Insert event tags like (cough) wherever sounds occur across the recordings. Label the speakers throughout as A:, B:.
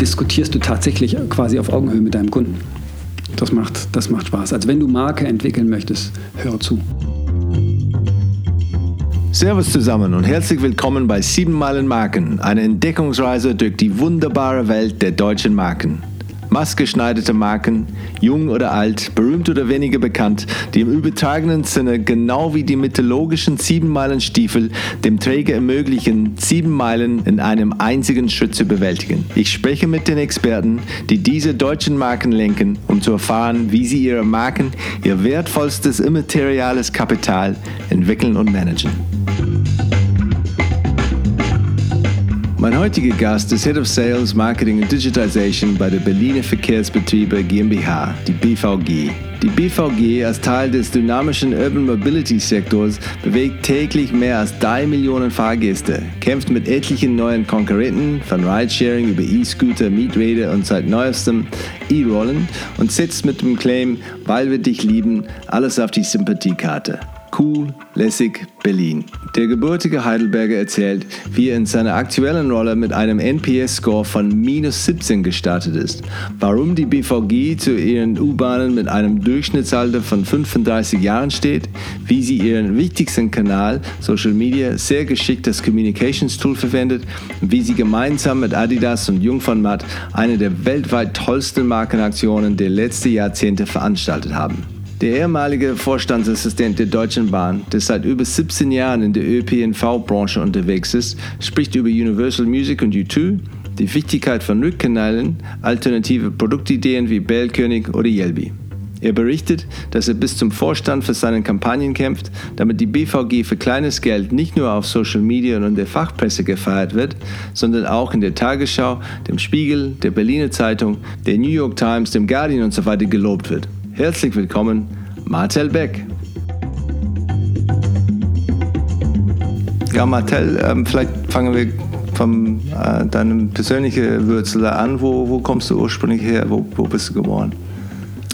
A: diskutierst du tatsächlich quasi auf Augenhöhe mit deinem Kunden. Das macht, das macht Spaß. Also wenn du Marke entwickeln möchtest, hör zu.
B: Servus zusammen und herzlich willkommen bei 7 Meilen Marken, eine Entdeckungsreise durch die wunderbare Welt der deutschen Marken maßgeschneiderte Marken, jung oder alt, berühmt oder weniger bekannt, die im übertragenen Sinne genau wie die mythologischen Siebenmeilenstiefel dem Träger ermöglichen, sieben Meilen in einem einzigen Schritt zu bewältigen. Ich spreche mit den Experten, die diese deutschen Marken lenken, um zu erfahren, wie sie ihre Marken, ihr wertvollstes immateriales Kapital entwickeln und managen. Mein heutiger Gast ist Head of Sales, Marketing und Digitization bei der Berliner Verkehrsbetriebe GmbH, die BVG. Die BVG als Teil des dynamischen Urban Mobility Sektors bewegt täglich mehr als 3 Millionen Fahrgäste, kämpft mit etlichen neuen Konkurrenten von Ridesharing über E-Scooter, Mieträder und seit neuestem E-Rollen und setzt mit dem Claim, weil wir dich lieben, alles auf die Sympathiekarte. Cool, lässig, Berlin. Der gebürtige Heidelberger erzählt, wie er in seiner aktuellen Rolle mit einem NPS-Score von minus 17 gestartet ist, warum die BVG zu ihren U-Bahnen mit einem Durchschnittsalter von 35 Jahren steht, wie sie ihren wichtigsten Kanal, Social Media, sehr geschickt als Communications Tool verwendet wie sie gemeinsam mit Adidas und Jung von Matt eine der weltweit tollsten Markenaktionen der letzten Jahrzehnte veranstaltet haben. Der ehemalige Vorstandsassistent der Deutschen Bahn, der seit über 17 Jahren in der ÖPNV-Branche unterwegs ist, spricht über Universal Music und U2, die Wichtigkeit von Rückkanälen, alternative Produktideen wie Bellkönig oder Yelby. Er berichtet, dass er bis zum Vorstand für seine Kampagnen kämpft, damit die BVG für kleines Geld nicht nur auf Social Media und in der Fachpresse gefeiert wird, sondern auch in der Tagesschau, dem Spiegel, der Berliner Zeitung, der New York Times, dem Guardian und so gelobt wird. Herzlich willkommen, Marcel Beck. Ja, Marcel, ähm, vielleicht fangen wir von äh, deinem persönlichen Wurzel an. Wo, wo kommst du ursprünglich her? Wo, wo bist du geboren?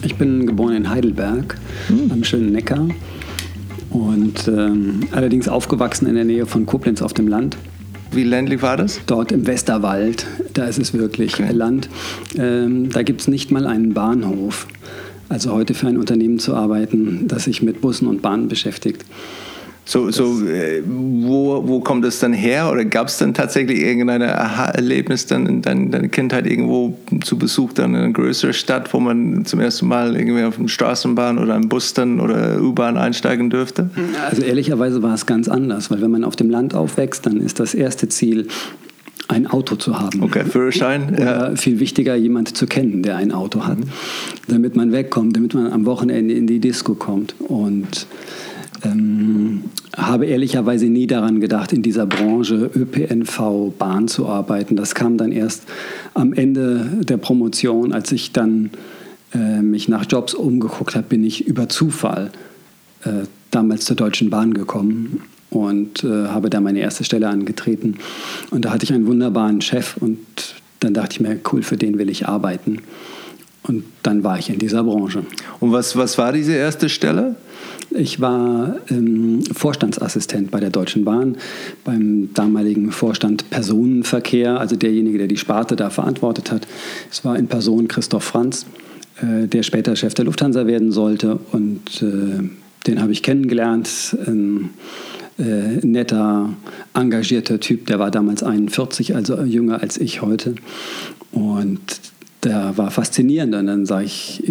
A: Ich bin geboren in Heidelberg, hm. am schönen Neckar. Und ähm, allerdings aufgewachsen in der Nähe von Koblenz auf dem Land.
B: Wie ländlich war das?
A: Dort im Westerwald, da ist es wirklich okay. Land. Ähm, da gibt es nicht mal einen Bahnhof. Also heute für ein Unternehmen zu arbeiten, das sich mit Bussen und Bahnen beschäftigt.
B: So, so äh, wo, wo kommt das dann her? Oder gab es dann tatsächlich irgendein Aha-Erlebnis dann in deiner Kindheit irgendwo zu Besuch dann in einer größeren Stadt, wo man zum ersten Mal irgendwie auf eine Straßenbahn oder einen Bus dann oder U-Bahn einsteigen dürfte?
A: Also ehrlicherweise war es ganz anders, weil wenn man auf dem Land aufwächst, dann ist das erste Ziel, ein Auto zu haben.
B: Okay, Führerschein.
A: Oder ja. viel wichtiger, jemand zu kennen, der ein Auto hat, mhm. damit man wegkommt, damit man am Wochenende in die Disco kommt. Und ähm, habe ehrlicherweise nie daran gedacht, in dieser Branche ÖPNV, Bahn zu arbeiten. Das kam dann erst am Ende der Promotion, als ich dann äh, mich nach Jobs umgeguckt habe, bin ich über Zufall äh, damals zur Deutschen Bahn gekommen und äh, habe da meine erste Stelle angetreten. Und da hatte ich einen wunderbaren Chef und dann dachte ich mir, cool, für den will ich arbeiten. Und dann war ich in dieser Branche.
B: Und was, was war diese erste Stelle?
A: Ich war ähm, Vorstandsassistent bei der Deutschen Bahn, beim damaligen Vorstand Personenverkehr, also derjenige, der die Sparte da verantwortet hat. Es war in Person Christoph Franz, äh, der später Chef der Lufthansa werden sollte. Und äh, den habe ich kennengelernt. Ähm, äh, netter, engagierter Typ. Der war damals 41, also jünger als ich heute. Und der war faszinierend. Und dann sage ich,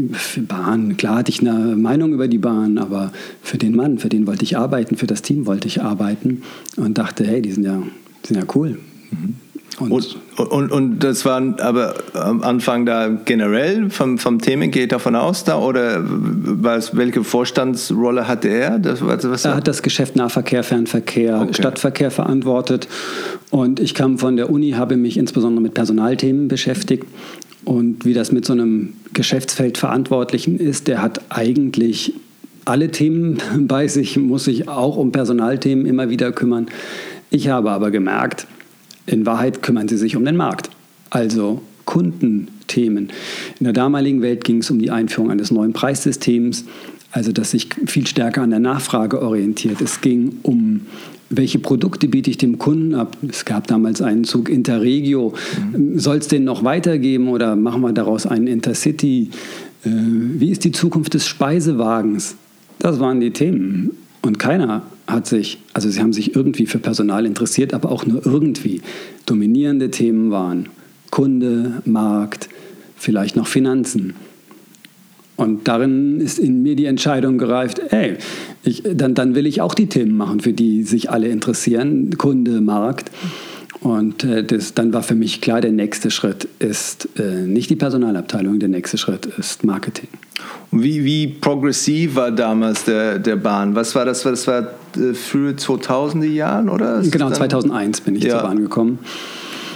A: Bahn, klar hatte ich eine Meinung über die Bahn, aber für den Mann, für den wollte ich arbeiten, für das Team wollte ich arbeiten und dachte, hey, die sind ja, die sind ja cool.
B: Mhm. Und, und, und, und, das war aber am Anfang da generell vom, vom Themen geht davon aus da oder was, welche Vorstandsrolle hatte er?
A: Das, was er hat das Geschäft Nahverkehr, Fernverkehr, okay. Stadtverkehr verantwortet und ich kam von der Uni, habe mich insbesondere mit Personalthemen beschäftigt und wie das mit so einem Geschäftsfeldverantwortlichen ist, der hat eigentlich alle Themen (laughs) bei sich, muss sich auch um Personalthemen immer wieder kümmern. Ich habe aber gemerkt, in Wahrheit kümmern sie sich um den Markt, also Kundenthemen. In der damaligen Welt ging es um die Einführung eines neuen Preissystems, also das sich viel stärker an der Nachfrage orientiert. Es ging um welche Produkte biete ich dem Kunden ab? Es gab damals einen Zug Interregio. Mhm. Soll es den noch weitergeben oder machen wir daraus einen Intercity? Äh, wie ist die Zukunft des Speisewagens? Das waren die Themen. Und keiner hat sich, also sie haben sich irgendwie für Personal interessiert, aber auch nur irgendwie. Dominierende Themen waren Kunde, Markt, vielleicht noch Finanzen. Und darin ist in mir die Entscheidung gereift, ey, ich, dann, dann will ich auch die Themen machen, für die sich alle interessieren, Kunde, Markt. Und äh, das, dann war für mich klar, der nächste Schritt ist äh, nicht die Personalabteilung, der nächste Schritt ist Marketing.
B: Und wie, wie progressiv war damals der, der Bahn? Was war das? Das war äh, frühe 2000er Jahren, oder?
A: Genau, 2001 bin ich ja. zur Bahn gekommen.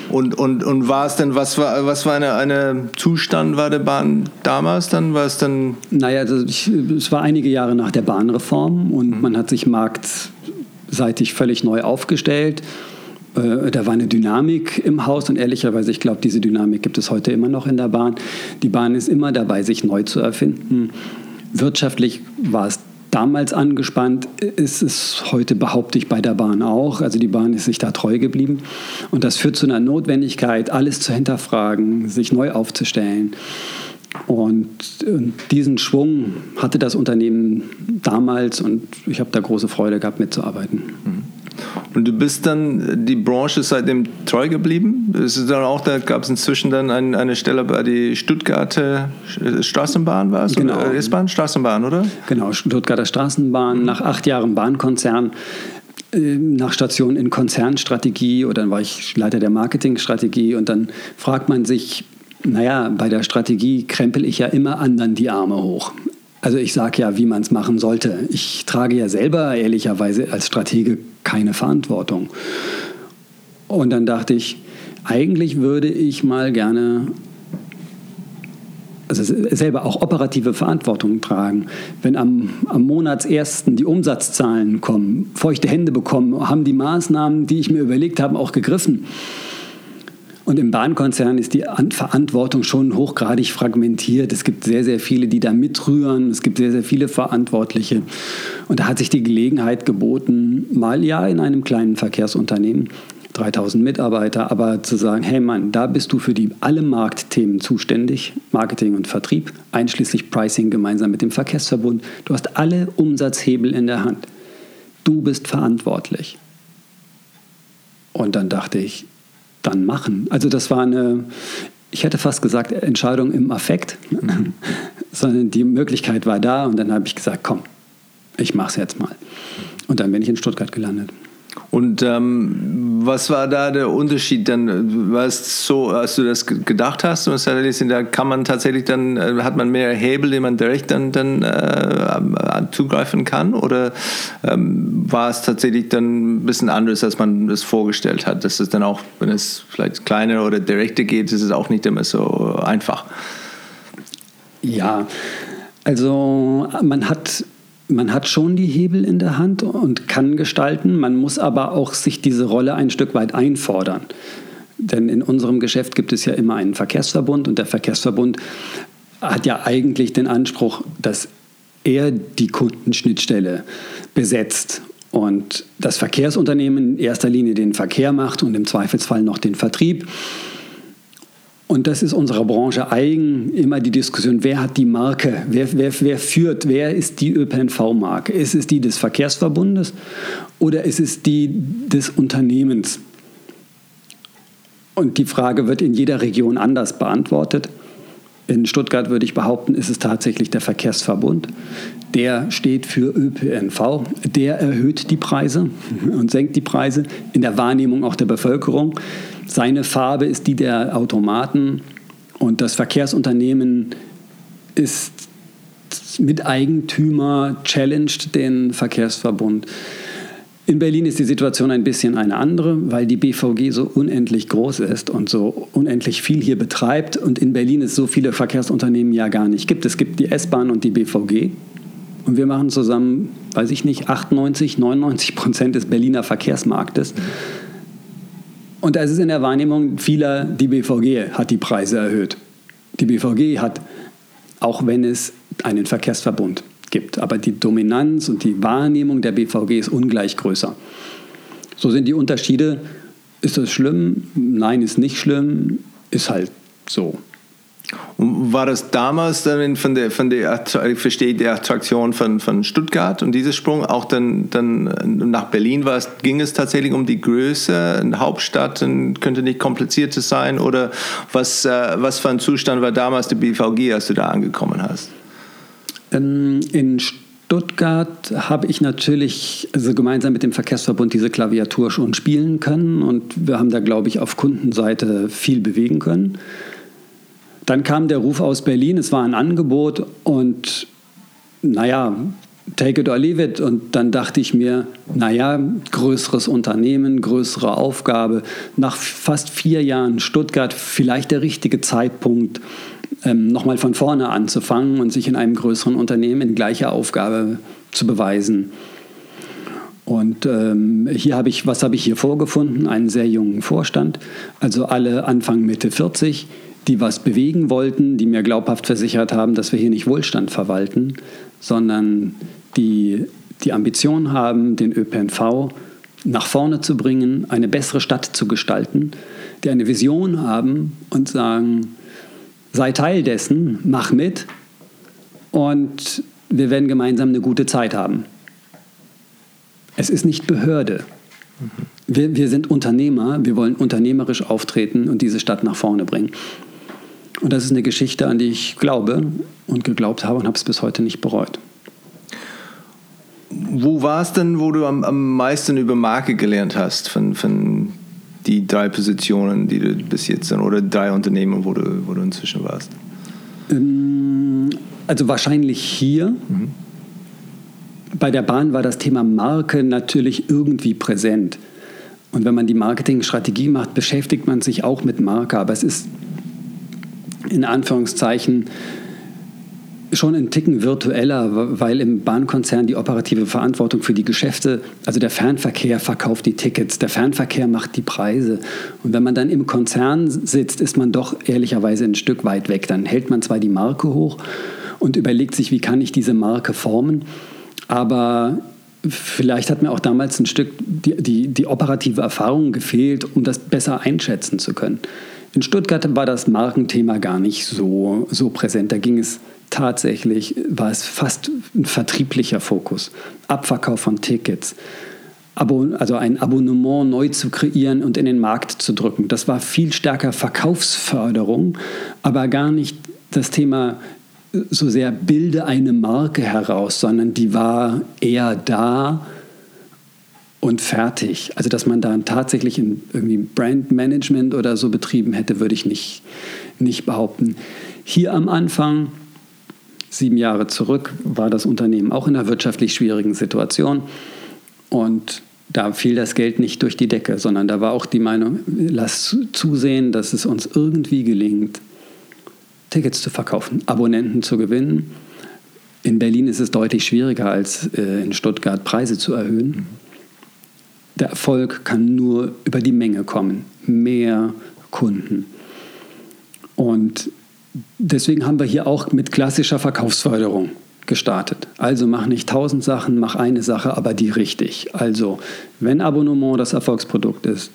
B: Und, und, und war es denn, was war, was war eine, eine Zustand war der Bahn damals dann? War es dann?
A: Naja, also ich, es war einige Jahre nach der Bahnreform und mhm. man hat sich marktseitig völlig neu aufgestellt. Äh, da war eine Dynamik im Haus und ehrlicherweise, ich glaube, diese Dynamik gibt es heute immer noch in der Bahn. Die Bahn ist immer dabei, sich neu zu erfinden. Wirtschaftlich war es damals angespannt, ist es heute, behaupte ich, bei der Bahn auch. Also die Bahn ist sich da treu geblieben. Und das führt zu einer Notwendigkeit, alles zu hinterfragen, sich neu aufzustellen. Und diesen Schwung hatte das Unternehmen damals und ich habe da große Freude gehabt, mitzuarbeiten. Mhm.
B: Und du bist dann die Branche seitdem treu geblieben? Ist dann auch, da gab es inzwischen dann ein, eine Stelle bei der Stuttgarter Straßenbahn war es?
A: Genau.
B: S-Bahn, Straßenbahn, oder?
A: Genau, Stuttgarter Straßenbahn. Nach acht Jahren Bahnkonzern äh, nach Station in Konzernstrategie oder dann war ich Leiter der Marketingstrategie und dann fragt man sich, naja, bei der Strategie krempel ich ja immer anderen die Arme hoch. Also ich sage ja, wie man es machen sollte. Ich trage ja selber ehrlicherweise als Stratege keine Verantwortung. Und dann dachte ich, eigentlich würde ich mal gerne also selber auch operative Verantwortung tragen. Wenn am, am Monatsersten die Umsatzzahlen kommen, feuchte Hände bekommen, haben die Maßnahmen, die ich mir überlegt habe, auch gegriffen. Und im Bahnkonzern ist die Verantwortung schon hochgradig fragmentiert. Es gibt sehr, sehr viele, die da mitrühren. Es gibt sehr, sehr viele Verantwortliche. Und da hat sich die Gelegenheit geboten, mal ja in einem kleinen Verkehrsunternehmen, 3000 Mitarbeiter, aber zu sagen, hey Mann, da bist du für die alle Marktthemen zuständig, Marketing und Vertrieb, einschließlich Pricing gemeinsam mit dem Verkehrsverbund. Du hast alle Umsatzhebel in der Hand. Du bist verantwortlich. Und dann dachte ich, dann machen. Also das war eine, ich hätte fast gesagt, Entscheidung im Affekt, mhm. (laughs) sondern die Möglichkeit war da und dann habe ich gesagt, komm, ich mache es jetzt mal. Und dann bin ich in Stuttgart gelandet.
B: Und ähm, was war da der Unterschied dann? War es so, als du das gedacht hast, und da kann man tatsächlich dann, äh, hat man mehr Hebel, den man direkt dann, dann äh, zugreifen kann? Oder ähm, war es tatsächlich dann ein bisschen anders, als man das vorgestellt hat? Dass es dann auch, wenn es vielleicht kleiner oder direkter geht, ist es auch nicht immer so einfach.
A: Ja, also man hat man hat schon die Hebel in der Hand und kann gestalten. Man muss aber auch sich diese Rolle ein Stück weit einfordern. Denn in unserem Geschäft gibt es ja immer einen Verkehrsverbund und der Verkehrsverbund hat ja eigentlich den Anspruch, dass er die Kundenschnittstelle besetzt und das Verkehrsunternehmen in erster Linie den Verkehr macht und im Zweifelsfall noch den Vertrieb. Und das ist unserer Branche eigen, immer die Diskussion, wer hat die Marke, wer, wer, wer führt, wer ist die ÖPNV-Marke? Ist es die des Verkehrsverbundes oder ist es die des Unternehmens? Und die Frage wird in jeder Region anders beantwortet. In Stuttgart würde ich behaupten, ist es tatsächlich der Verkehrsverbund. Der steht für ÖPNV. Der erhöht die Preise und senkt die Preise in der Wahrnehmung auch der Bevölkerung. Seine Farbe ist die der Automaten und das Verkehrsunternehmen ist Miteigentümer, challenged den Verkehrsverbund. In Berlin ist die Situation ein bisschen eine andere, weil die BVG so unendlich groß ist und so unendlich viel hier betreibt und in Berlin es so viele Verkehrsunternehmen ja gar nicht gibt. Es gibt die S-Bahn und die BVG und wir machen zusammen, weiß ich nicht, 98, 99 Prozent des Berliner Verkehrsmarktes. Und da ist in der Wahrnehmung vieler, die BVG hat die Preise erhöht. Die BVG hat, auch wenn es einen Verkehrsverbund gibt, aber die Dominanz und die Wahrnehmung der BVG ist ungleich größer. So sind die Unterschiede. Ist das schlimm? Nein, ist nicht schlimm. Ist halt so.
B: Und war das damals dann von der, von der ich verstehe die Attraktion von, von Stuttgart und dieser Sprung auch dann, dann nach Berlin war es, ging es tatsächlich um die Größe, eine Hauptstadt und könnte nicht komplizierter sein oder was, äh, was für ein Zustand war damals die BVG, als du da angekommen hast?
A: Ähm, in Stuttgart habe ich natürlich also gemeinsam mit dem Verkehrsverbund diese Klaviatur schon spielen können und wir haben da, glaube ich, auf Kundenseite viel bewegen können. Dann kam der Ruf aus Berlin, es war ein Angebot und naja, take it or leave it. Und dann dachte ich mir, naja, größeres Unternehmen, größere Aufgabe. Nach fast vier Jahren Stuttgart vielleicht der richtige Zeitpunkt, ähm, nochmal von vorne anzufangen und sich in einem größeren Unternehmen in gleicher Aufgabe zu beweisen. Und ähm, hier habe ich, was habe ich hier vorgefunden? Einen sehr jungen Vorstand, also alle Anfang Mitte 40 die was bewegen wollten, die mir glaubhaft versichert haben, dass wir hier nicht Wohlstand verwalten, sondern die die Ambition haben, den ÖPNV nach vorne zu bringen, eine bessere Stadt zu gestalten, die eine Vision haben und sagen, sei Teil dessen, mach mit und wir werden gemeinsam eine gute Zeit haben. Es ist nicht Behörde. Wir, wir sind Unternehmer, wir wollen unternehmerisch auftreten und diese Stadt nach vorne bringen. Und das ist eine Geschichte, an die ich glaube und geglaubt habe und habe es bis heute nicht bereut.
B: Wo war es denn, wo du am, am meisten über Marke gelernt hast, von, von die drei Positionen, die du bis jetzt sind, oder drei Unternehmen, wo du, wo du inzwischen warst?
A: Ähm, also wahrscheinlich hier. Mhm. Bei der Bahn war das Thema Marke natürlich irgendwie präsent. Und wenn man die Marketingstrategie macht, beschäftigt man sich auch mit Marke. Aber es ist in Anführungszeichen schon ein Ticken virtueller, weil im Bahnkonzern die operative Verantwortung für die Geschäfte, also der Fernverkehr verkauft die Tickets, der Fernverkehr macht die Preise. Und wenn man dann im Konzern sitzt, ist man doch ehrlicherweise ein Stück weit weg. Dann hält man zwar die Marke hoch und überlegt sich, wie kann ich diese Marke formen, aber vielleicht hat mir auch damals ein Stück die, die, die operative Erfahrung gefehlt, um das besser einschätzen zu können. In Stuttgart war das Markenthema gar nicht so, so präsent. Da ging es tatsächlich, war es fast ein vertrieblicher Fokus. Abverkauf von Tickets. also ein Abonnement neu zu kreieren und in den Markt zu drücken. Das war viel stärker Verkaufsförderung, aber gar nicht das Thema so sehr bilde eine Marke heraus, sondern die war eher da, und fertig. Also dass man da tatsächlich in irgendwie Brandmanagement oder so betrieben hätte, würde ich nicht, nicht behaupten. Hier am Anfang, sieben Jahre zurück, war das Unternehmen auch in einer wirtschaftlich schwierigen Situation und da fiel das Geld nicht durch die Decke, sondern da war auch die Meinung, lass zusehen, dass es uns irgendwie gelingt, Tickets zu verkaufen, Abonnenten zu gewinnen. In Berlin ist es deutlich schwieriger als äh, in Stuttgart Preise zu erhöhen. Der Erfolg kann nur über die Menge kommen, mehr Kunden. Und deswegen haben wir hier auch mit klassischer Verkaufsförderung gestartet. Also mach nicht tausend Sachen, mach eine Sache, aber die richtig. Also wenn Abonnement das Erfolgsprodukt ist,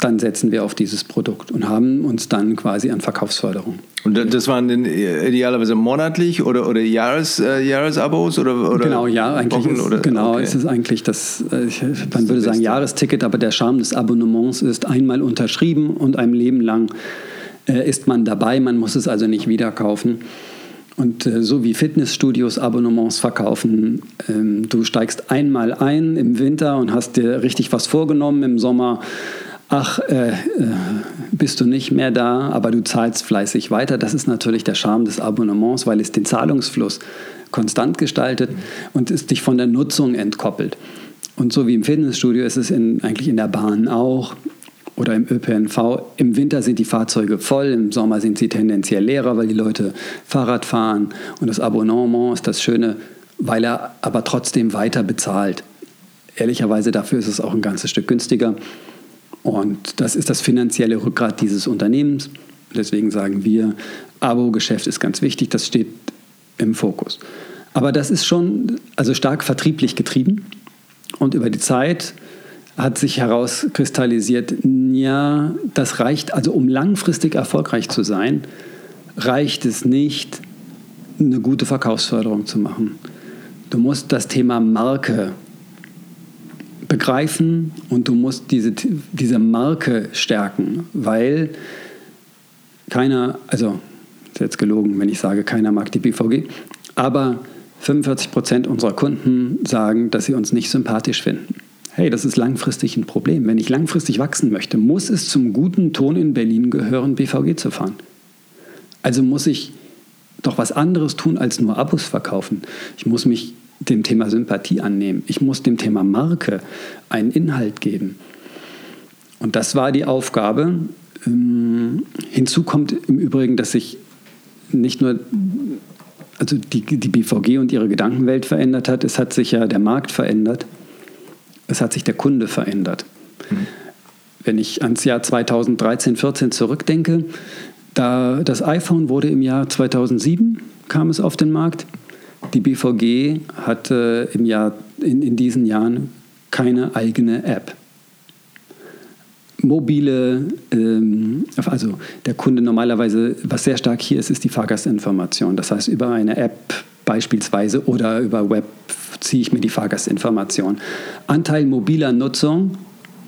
A: dann setzen wir auf dieses Produkt und haben uns dann quasi an Verkaufsförderung.
B: Und das waren dann idealerweise monatlich oder, oder Jahres, äh, Jahresabos oder, oder
A: Genau, ja, eigentlich Wochen, ist, oder? genau, okay. ist es eigentlich das, äh, ich, man würde sagen Jahresticket, aber der Charme des Abonnements ist einmal unterschrieben und ein Leben lang äh, ist man dabei, man muss es also nicht wieder kaufen. Und äh, so wie Fitnessstudios Abonnements verkaufen, ähm, du steigst einmal ein im Winter und hast dir richtig was vorgenommen im Sommer ach, äh, äh, bist du nicht mehr da, aber du zahlst fleißig weiter. Das ist natürlich der Charme des Abonnements, weil es den Zahlungsfluss konstant gestaltet und es dich von der Nutzung entkoppelt. Und so wie im Fitnessstudio ist es in, eigentlich in der Bahn auch oder im ÖPNV. Im Winter sind die Fahrzeuge voll, im Sommer sind sie tendenziell leerer, weil die Leute Fahrrad fahren. Und das Abonnement ist das Schöne, weil er aber trotzdem weiter bezahlt. Ehrlicherweise dafür ist es auch ein ganzes Stück günstiger. Und das ist das finanzielle Rückgrat dieses Unternehmens. Deswegen sagen wir, Abo-Geschäft ist ganz wichtig, das steht im Fokus. Aber das ist schon also stark vertrieblich getrieben. Und über die Zeit hat sich herauskristallisiert, ja, das reicht, also um langfristig erfolgreich zu sein, reicht es nicht, eine gute Verkaufsförderung zu machen. Du musst das Thema Marke begreifen und du musst diese, diese Marke stärken, weil keiner, also ist jetzt gelogen, wenn ich sage, keiner mag die BVG, aber 45 Prozent unserer Kunden sagen, dass sie uns nicht sympathisch finden. Hey, das ist langfristig ein Problem. Wenn ich langfristig wachsen möchte, muss es zum guten Ton in Berlin gehören, BVG zu fahren. Also muss ich doch was anderes tun, als nur Abos verkaufen. Ich muss mich dem Thema Sympathie annehmen. Ich muss dem Thema Marke einen Inhalt geben. Und das war die Aufgabe. Ähm, hinzu kommt im Übrigen, dass sich nicht nur also die, die BVG und ihre Gedankenwelt verändert hat, es hat sich ja der Markt verändert, es hat sich der Kunde verändert. Mhm. Wenn ich ans Jahr 2013, 14 zurückdenke, da das iPhone wurde im Jahr 2007 kam es auf den Markt. Die BVG hatte im Jahr, in, in diesen Jahren keine eigene App. Mobile, ähm, also der Kunde normalerweise, was sehr stark hier ist, ist die Fahrgastinformation. Das heißt, über eine App beispielsweise oder über Web ziehe ich mir die Fahrgastinformation. Anteil mobiler Nutzung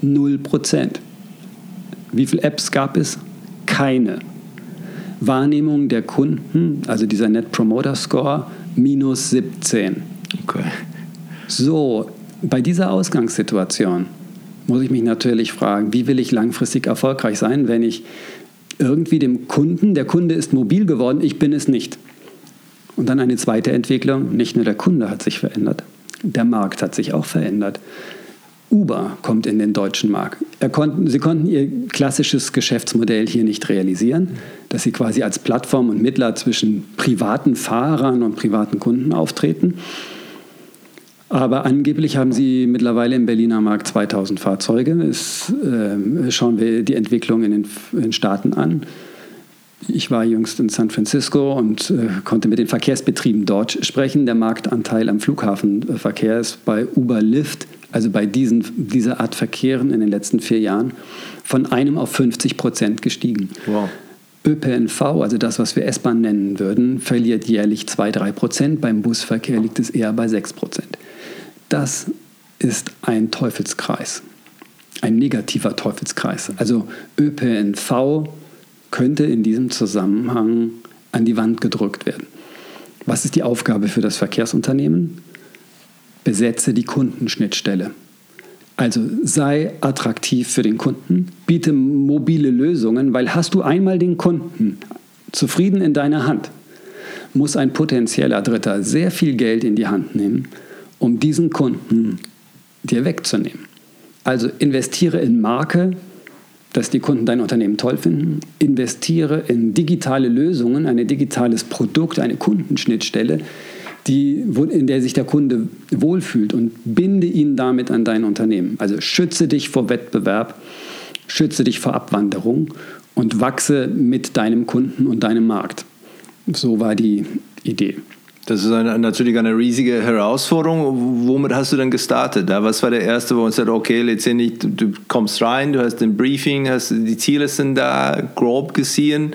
A: 0%. Wie viele Apps gab es? Keine. Wahrnehmung der Kunden, also dieser Net Promoter Score, minus 17. Okay. So, bei dieser Ausgangssituation muss ich mich natürlich fragen, wie will ich langfristig erfolgreich sein, wenn ich irgendwie dem Kunden, der Kunde ist mobil geworden, ich bin es nicht. Und dann eine zweite Entwicklung, nicht nur der Kunde hat sich verändert, der Markt hat sich auch verändert. Uber kommt in den deutschen Markt. Konnten, sie konnten ihr klassisches Geschäftsmodell hier nicht realisieren, dass sie quasi als Plattform und Mittler zwischen privaten Fahrern und privaten Kunden auftreten. Aber angeblich haben sie mittlerweile im Berliner Markt 2000 Fahrzeuge. Es, äh, schauen wir die Entwicklung in den, in Staaten an. Ich war jüngst in San Francisco und äh, konnte mit den Verkehrsbetrieben dort sprechen. Der Marktanteil am Flughafenverkehr ist bei Uber Lyft also bei diesen, dieser Art Verkehren in den letzten vier Jahren, von einem auf 50 Prozent gestiegen. Wow. ÖPNV, also das, was wir S-Bahn nennen würden, verliert jährlich 2-3 Prozent. Beim Busverkehr liegt es eher bei 6 Prozent. Das ist ein Teufelskreis, ein negativer Teufelskreis. Also ÖPNV könnte in diesem Zusammenhang an die Wand gedrückt werden. Was ist die Aufgabe für das Verkehrsunternehmen? Besetze die Kundenschnittstelle. Also sei attraktiv für den Kunden, biete mobile Lösungen, weil hast du einmal den Kunden zufrieden in deiner Hand, muss ein potenzieller Dritter sehr viel Geld in die Hand nehmen, um diesen Kunden dir wegzunehmen. Also investiere in Marke, dass die Kunden dein Unternehmen toll finden. Investiere in digitale Lösungen, ein digitales Produkt, eine Kundenschnittstelle, die, in der sich der Kunde wohlfühlt und binde ihn damit an dein Unternehmen. Also schütze dich vor Wettbewerb, schütze dich vor Abwanderung und wachse mit deinem Kunden und deinem Markt. So war die Idee.
B: Das ist eine, natürlich eine riesige Herausforderung. Womit hast du dann gestartet? Was war der erste, wo man sagt, okay, letztendlich, du kommst rein, du hast ein Briefing, hast, die Ziele sind da grob gesehen.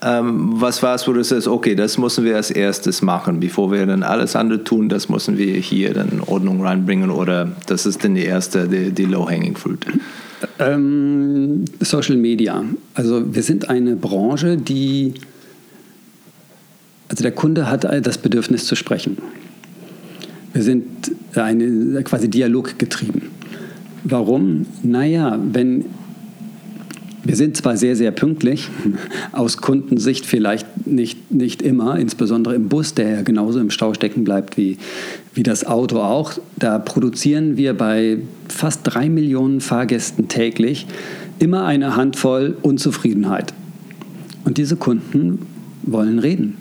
B: Ähm, was war es, wo du sagst, okay, das müssen wir als erstes machen, bevor wir dann alles andere tun, das müssen wir hier dann Ordnung reinbringen oder das ist dann die erste, die, die Low-Hanging Fruit?
A: Ähm, Social Media. Also wir sind eine Branche, die, also der Kunde hat das Bedürfnis zu sprechen. Wir sind eine, quasi dialoggetrieben. Warum? Naja, wenn wir sind zwar sehr, sehr pünktlich, aus Kundensicht vielleicht nicht, nicht immer, insbesondere im Bus, der ja genauso im Stau stecken bleibt wie, wie das Auto auch. Da produzieren wir bei fast drei Millionen Fahrgästen täglich immer eine Handvoll Unzufriedenheit. Und diese Kunden wollen reden.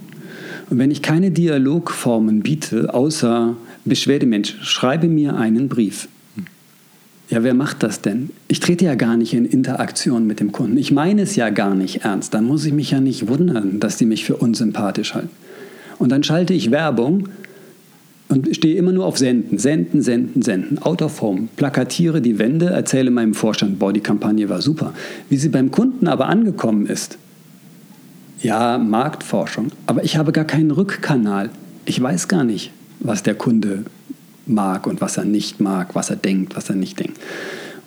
A: Und wenn ich keine Dialogformen biete, außer Beschwerdemensch, schreibe mir einen Brief. Ja, wer macht das denn? Ich trete ja gar nicht in Interaktion mit dem Kunden. Ich meine es ja gar nicht ernst. Dann muss ich mich ja nicht wundern, dass die mich für unsympathisch halten. Und dann schalte ich Werbung und stehe immer nur auf Senden, Senden, Senden, Senden. Out of home. Plakatiere die Wände, erzähle meinem Vorstand, boah, die Kampagne war super. Wie sie beim Kunden aber angekommen ist, ja, Marktforschung. Aber ich habe gar keinen Rückkanal. Ich weiß gar nicht, was der Kunde mag und was er nicht mag, was er denkt, was er nicht denkt.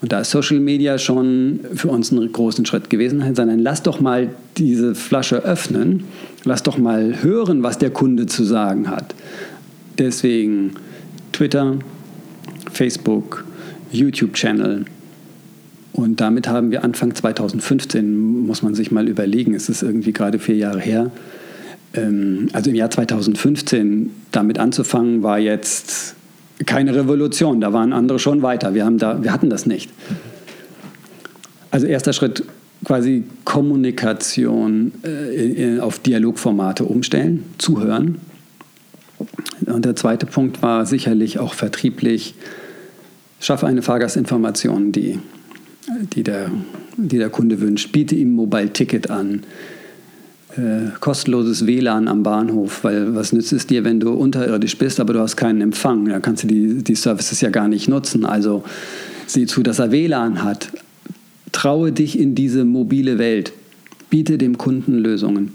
A: Und da ist Social Media schon für uns einen großen Schritt gewesen, sondern lass doch mal diese Flasche öffnen, lass doch mal hören, was der Kunde zu sagen hat. Deswegen Twitter, Facebook, YouTube-Channel. Und damit haben wir Anfang 2015, muss man sich mal überlegen, es ist irgendwie gerade vier Jahre her, ähm, also im Jahr 2015 damit anzufangen, war jetzt keine Revolution. Da waren andere schon weiter. Wir, haben da, wir hatten das nicht. Also erster Schritt quasi Kommunikation äh, auf Dialogformate umstellen, zuhören. Und der zweite Punkt war sicherlich auch vertrieblich, schaffe eine Fahrgastinformation, die, die, der, die der Kunde wünscht, biete ihm Mobile Ticket an, äh, kostenloses WLAN am Bahnhof, weil was nützt es dir, wenn du unterirdisch bist, aber du hast keinen Empfang? Da kannst du die, die Services ja gar nicht nutzen. Also sieh zu, dass er WLAN hat. Traue dich in diese mobile Welt. Biete dem Kunden Lösungen.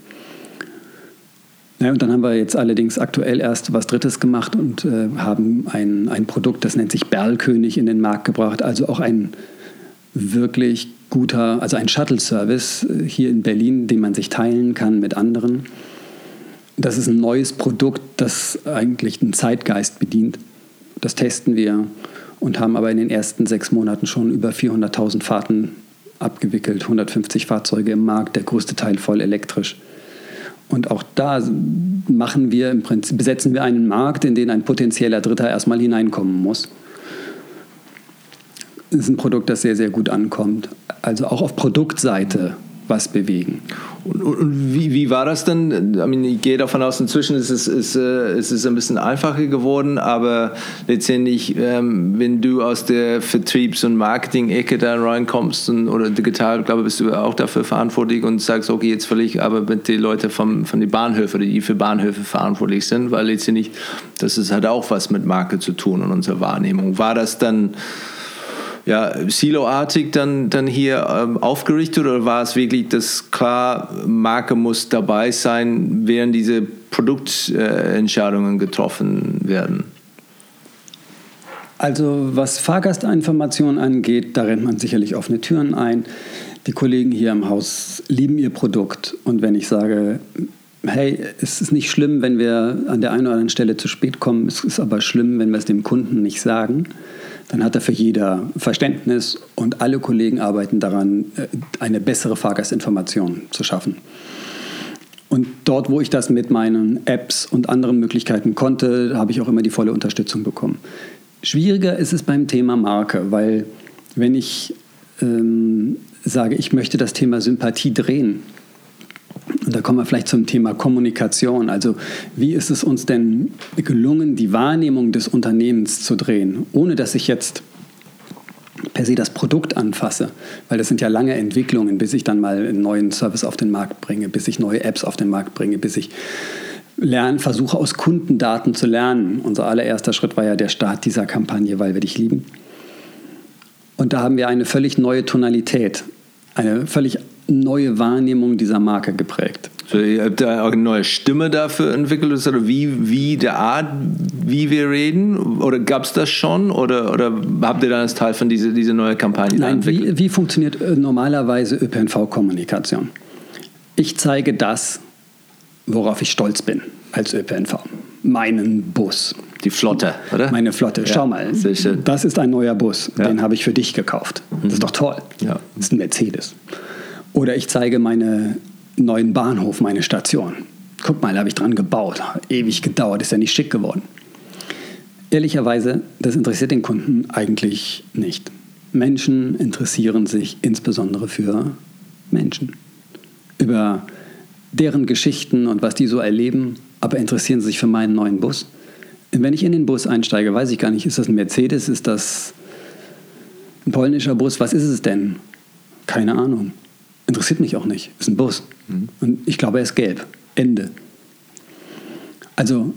A: Ja, und dann haben wir jetzt allerdings aktuell erst was Drittes gemacht und äh, haben ein, ein Produkt, das nennt sich Berlkönig, in den Markt gebracht. Also auch ein wirklich guter, also ein Shuttle-Service äh, hier in Berlin, den man sich teilen kann mit anderen. Das ist ein neues Produkt, das eigentlich den Zeitgeist bedient. Das testen wir und haben aber in den ersten sechs Monaten schon über 400.000 Fahrten abgewickelt, 150 Fahrzeuge im Markt, der größte Teil voll elektrisch. Und auch da machen wir im Prinzip, besetzen wir einen Markt, in den ein potenzieller Dritter erstmal hineinkommen muss ist ein Produkt, das sehr, sehr gut ankommt. Also auch auf Produktseite was bewegen.
B: Und, und wie, wie, war das denn? I mean, ich gehe davon aus, inzwischen ist es, ist, äh, ist es ein bisschen einfacher geworden, aber letztendlich, ähm, wenn du aus der Vertriebs- und Marketing-Ecke da reinkommst und, oder digital, glaube ich, bist du auch dafür verantwortlich und sagst, okay, jetzt will ich aber mit den Leuten vom, von den Bahnhöfen, die für Bahnhöfe verantwortlich sind, weil letztendlich, das ist, hat auch was mit Marke zu tun und unserer Wahrnehmung. War das dann ja, siloartig dann, dann hier ähm, aufgerichtet oder war es wirklich das klar, Marke muss dabei sein, während diese Produktentscheidungen äh, getroffen werden?
A: Also was Fahrgastinformationen angeht, da rennt man sicherlich offene Türen ein. Die Kollegen hier im Haus lieben ihr Produkt und wenn ich sage, hey, es ist nicht schlimm, wenn wir an der einen oder anderen Stelle zu spät kommen, es ist aber schlimm, wenn wir es dem Kunden nicht sagen, dann hat er für jeder Verständnis und alle Kollegen arbeiten daran, äh, eine bessere Fahrgastinformation zu schaffen. Und dort, wo ich das mit meinen Apps und anderen Möglichkeiten konnte, habe ich auch immer die volle Unterstützung bekommen. Schwieriger ist es beim Thema Marke, weil wenn ich ähm, sage, ich möchte das Thema Sympathie drehen, und da kommen wir vielleicht zum Thema Kommunikation. Also wie ist es uns denn gelungen, die Wahrnehmung des Unternehmens zu drehen, ohne dass ich jetzt per se das Produkt anfasse, weil das sind ja lange Entwicklungen, bis ich dann mal einen neuen Service auf den Markt bringe, bis ich neue Apps auf den Markt bringe, bis ich lernen, versuche aus Kundendaten zu lernen. Unser allererster Schritt war ja der Start dieser Kampagne, weil wir dich lieben. Und da haben wir eine völlig neue Tonalität, eine völlig neue Wahrnehmung dieser Marke geprägt.
B: So, ihr habt da auch eine neue Stimme dafür entwickelt, oder wie, wie der Art, wie wir reden? Oder gab es das schon? Oder, oder habt ihr dann als Teil von dieser diese neue Kampagne
A: Nein, entwickelt? Wie, wie funktioniert äh, normalerweise ÖPNV-Kommunikation? Ich zeige das, worauf ich stolz bin als ÖPNV. Meinen Bus.
B: Die Flotte, oder?
A: Meine Flotte. Ja, Schau mal, das ist ein neuer Bus. Ja. Den habe ich für dich gekauft. Das ist doch toll. Ja. Das ist ein Mercedes. Oder ich zeige meinen neuen Bahnhof, meine Station. Guck mal, da habe ich dran gebaut. Ewig gedauert, ist ja nicht schick geworden. Ehrlicherweise, das interessiert den Kunden eigentlich nicht. Menschen interessieren sich insbesondere für Menschen. Über deren Geschichten und was die so erleben, aber interessieren sich für meinen neuen Bus. Und wenn ich in den Bus einsteige, weiß ich gar nicht, ist das ein Mercedes, ist das ein polnischer Bus, was ist es denn? Keine Ahnung. Interessiert mich auch nicht. Ist ein Bus. Mhm. Und ich glaube, er ist gelb. Ende. Also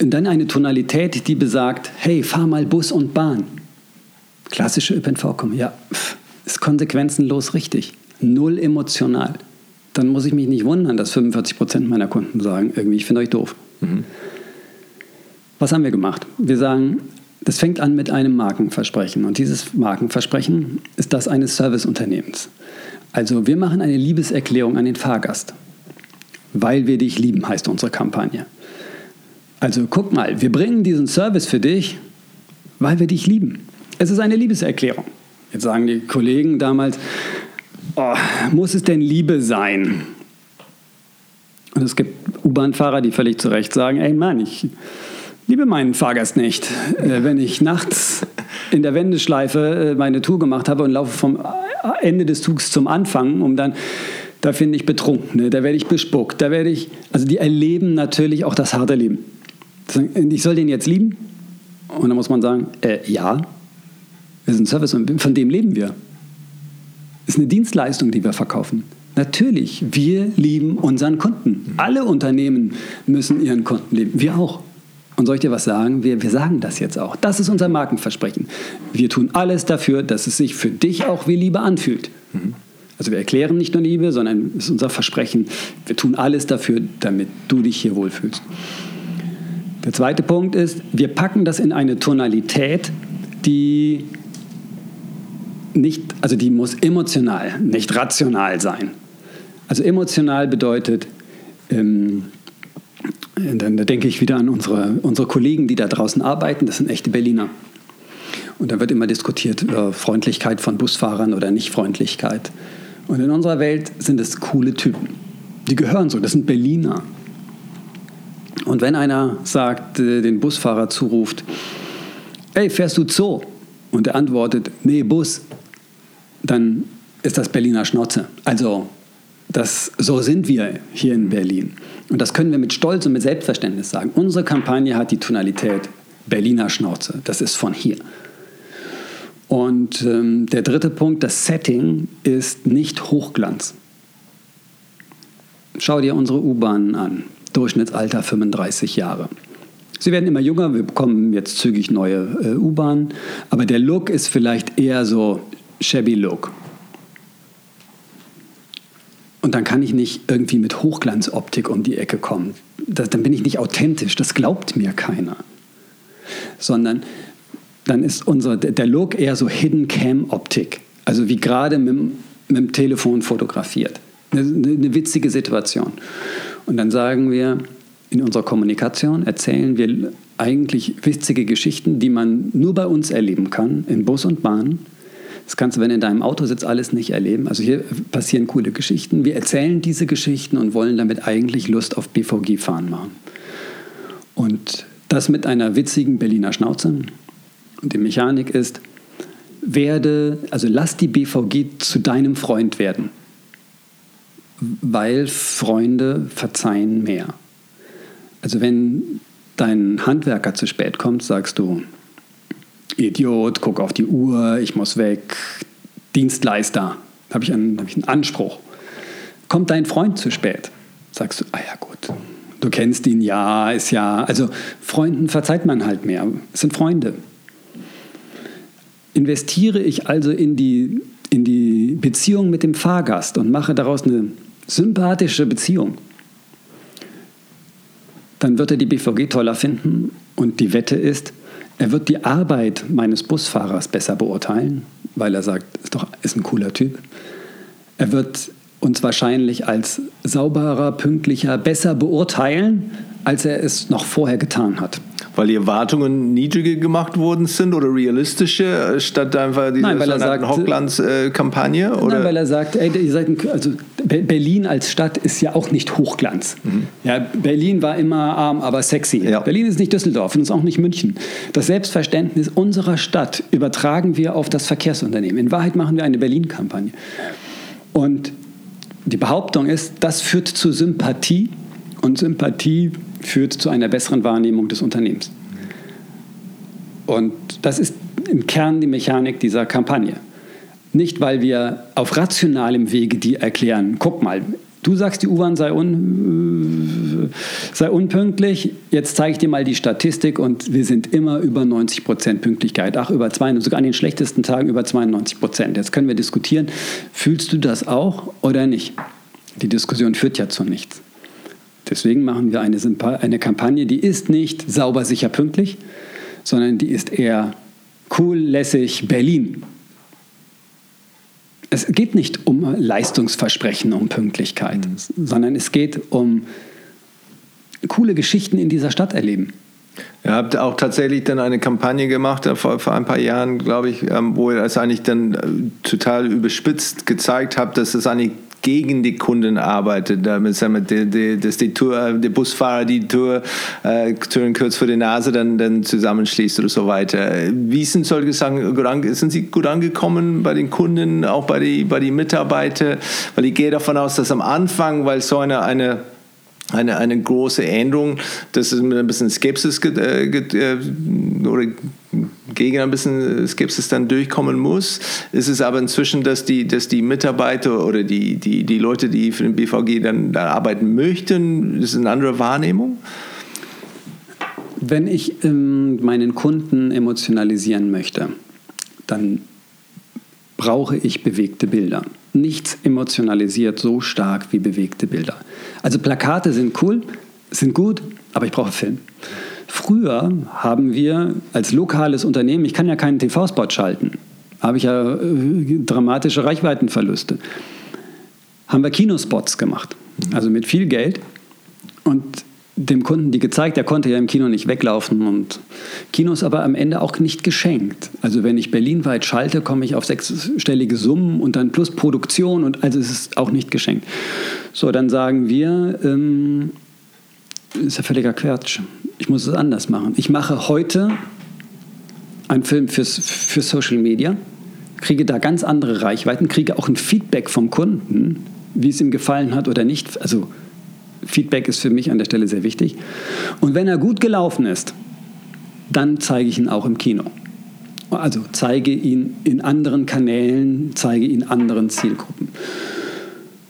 A: Und dann eine Tonalität, die besagt, hey, fahr mal Bus und Bahn. Klassische ÖPNV kommen, ja, ist konsequenzenlos richtig. Null emotional. Dann muss ich mich nicht wundern, dass 45 Prozent meiner Kunden sagen, irgendwie, ich finde euch doof. Mhm. Was haben wir gemacht? Wir sagen, das fängt an mit einem Markenversprechen. Und dieses Markenversprechen ist das eines Serviceunternehmens. Also wir machen eine Liebeserklärung an den Fahrgast. Weil wir dich lieben, heißt unsere Kampagne. Also guck mal, wir bringen diesen Service für dich, weil wir dich lieben. Es ist eine Liebeserklärung. Jetzt sagen die Kollegen damals, oh, muss es denn Liebe sein? Und es gibt U-Bahn-Fahrer, die völlig zu Recht sagen, ey Mann, ich liebe meinen Fahrgast nicht. Äh, wenn ich nachts in der Wendeschleife äh, meine Tour gemacht habe und laufe vom Ende des Zugs zum Anfang, um dann, da finde ich Betrunkene, da werde ich bespuckt, da werde ich, also die erleben natürlich auch das harte Leben. Ich soll den jetzt lieben? Und dann muss man sagen, äh, ja, wir sind Service und von dem leben wir. Ist eine Dienstleistung, die wir verkaufen. Natürlich, wir lieben unseren Kunden. Alle Unternehmen müssen ihren Kunden lieben. Wir auch. Und soll ich dir was sagen? Wir, wir sagen das jetzt auch. Das ist unser Markenversprechen. Wir tun alles dafür, dass es sich für dich auch wie Liebe anfühlt. Mhm. Also wir erklären nicht nur Liebe, sondern es ist unser Versprechen. Wir tun alles dafür, damit du dich hier wohlfühlst. Der zweite Punkt ist, wir packen das in eine Tonalität, die nicht, also die muss emotional, nicht rational sein. Also emotional bedeutet, ähm, dann da denke ich wieder an unsere, unsere Kollegen, die da draußen arbeiten. Das sind echte Berliner. Und da wird immer diskutiert über Freundlichkeit von Busfahrern oder Nichtfreundlichkeit. Und in unserer Welt sind es coole Typen. Die gehören so, das sind Berliner. Und wenn einer sagt, äh, den Busfahrer zuruft, ey, fährst du Zoo? Und er antwortet, nee, Bus, dann ist das Berliner Schnauze. Also, das, so sind wir hier in Berlin. Und das können wir mit Stolz und mit Selbstverständnis sagen. Unsere Kampagne hat die Tonalität Berliner Schnauze. Das ist von hier. Und ähm, der dritte Punkt, das Setting ist nicht Hochglanz. Schau dir unsere U-Bahnen an. Durchschnittsalter 35 Jahre. Sie werden immer jünger, wir bekommen jetzt zügig neue äh, U-Bahnen, aber der Look ist vielleicht eher so shabby Look. Und dann kann ich nicht irgendwie mit Hochglanzoptik um die Ecke kommen. Das, dann bin ich nicht authentisch, das glaubt mir keiner. Sondern dann ist unser, der Look eher so Hidden Cam Optik. Also wie gerade mit, mit dem Telefon fotografiert. Eine, eine witzige Situation. Und dann sagen wir, in unserer Kommunikation erzählen wir eigentlich witzige Geschichten, die man nur bei uns erleben kann, in Bus und Bahn das kannst du, wenn du in deinem Auto sitzt, alles nicht erleben. Also hier passieren coole Geschichten. Wir erzählen diese Geschichten und wollen damit eigentlich Lust auf BVG-Fahren machen. Und das mit einer witzigen Berliner Schnauze. Und die Mechanik ist, werde, also lass die BVG zu deinem Freund werden. Weil Freunde verzeihen mehr. Also wenn dein Handwerker zu spät kommt, sagst du, Idiot, guck auf die Uhr, ich muss weg, Dienstleister, habe ich, einen, hab ich einen Anspruch. Kommt dein Freund zu spät? Sagst du, ah ja gut, du kennst ihn, ja, ist ja, also Freunden verzeiht man halt mehr, es sind Freunde. Investiere ich also in die, in die Beziehung mit dem Fahrgast und mache daraus eine sympathische Beziehung, dann wird er die BVG toller finden und die Wette ist, er wird die Arbeit meines Busfahrers besser beurteilen, weil er sagt, ist doch ist ein cooler Typ. Er wird uns wahrscheinlich als sauberer, pünktlicher, besser beurteilen, als er es noch vorher getan hat.
B: Weil die Erwartungen niedriger gemacht worden sind oder realistische, statt einfach
A: dieser Nein,
B: Hochglanz-Kampagne?
A: Nein, weil er sagt, ey, ihr seid ein, also Berlin als Stadt ist ja auch nicht Hochglanz. Mhm. Ja, Berlin war immer arm, aber sexy. Ja. Berlin ist nicht Düsseldorf und ist auch nicht München. Das Selbstverständnis unserer Stadt übertragen wir auf das Verkehrsunternehmen. In Wahrheit machen wir eine Berlin-Kampagne. Und die Behauptung ist, das führt zu Sympathie und Sympathie führt zu einer besseren Wahrnehmung des Unternehmens. Und das ist im Kern die Mechanik dieser Kampagne. Nicht, weil wir auf rationalem Wege die erklären, guck mal, Du sagst, die U-Bahn sei, un, sei unpünktlich. Jetzt zeige ich dir mal die Statistik und wir sind immer über 90 Prozent Pünktlichkeit. Ach, über 92, sogar an den schlechtesten Tagen über 92 Prozent. Jetzt können wir diskutieren, fühlst du das auch oder nicht? Die Diskussion führt ja zu nichts. Deswegen machen wir eine, eine Kampagne, die ist nicht sauber, sicher, pünktlich, sondern die ist eher cool, lässig, Berlin es geht nicht um Leistungsversprechen, um Pünktlichkeit, mhm. sondern es geht um coole Geschichten in dieser Stadt erleben.
B: Ihr habt auch tatsächlich dann eine Kampagne gemacht, äh, vor, vor ein paar Jahren, glaube ich, ähm, wo ihr es eigentlich dann äh, total überspitzt gezeigt habt, dass es eigentlich gegen die Kunden arbeitet, damit sagen wir, die, die, die Tour, der Busfahrer die Tour, äh, Türen kurz vor der Nase dann, dann zusammenschließt oder so weiter. Wie sind solche Sachen sind sie gut angekommen bei den Kunden, auch bei den bei die Mitarbeitern? Weil ich gehe davon aus, dass am Anfang, weil so eine, eine eine, eine große Änderung, dass es mit ein bisschen Skepsis äh, äh, oder gegen ein bisschen Skepsis dann durchkommen muss. Ist es aber inzwischen, dass die, dass die Mitarbeiter oder die, die, die Leute, die für den BVG dann da arbeiten möchten, ist eine andere Wahrnehmung?
A: Wenn ich ähm, meinen Kunden emotionalisieren möchte, dann brauche ich bewegte Bilder. Nichts emotionalisiert so stark wie bewegte Bilder. Also Plakate sind cool, sind gut, aber ich brauche Film. Früher haben wir als lokales Unternehmen, ich kann ja keinen TV-Spot schalten, habe ich ja äh, dramatische Reichweitenverluste, haben wir Kinospots gemacht, also mit viel Geld. Und dem Kunden die gezeigt, der konnte ja im Kino nicht weglaufen und Kinos aber am Ende auch nicht geschenkt. Also wenn ich berlinweit schalte, komme ich auf sechsstellige Summen und dann plus Produktion und also es ist auch nicht geschenkt. So, dann sagen wir, ähm, ist ja völliger Quatsch. Ich muss es anders machen. Ich mache heute einen Film fürs, für Social Media, kriege da ganz andere Reichweiten, kriege auch ein Feedback vom Kunden, wie es ihm gefallen hat oder nicht. Also Feedback ist für mich an der Stelle sehr wichtig. Und wenn er gut gelaufen ist, dann zeige ich ihn auch im Kino. Also zeige ihn in anderen Kanälen, zeige ihn anderen Zielgruppen.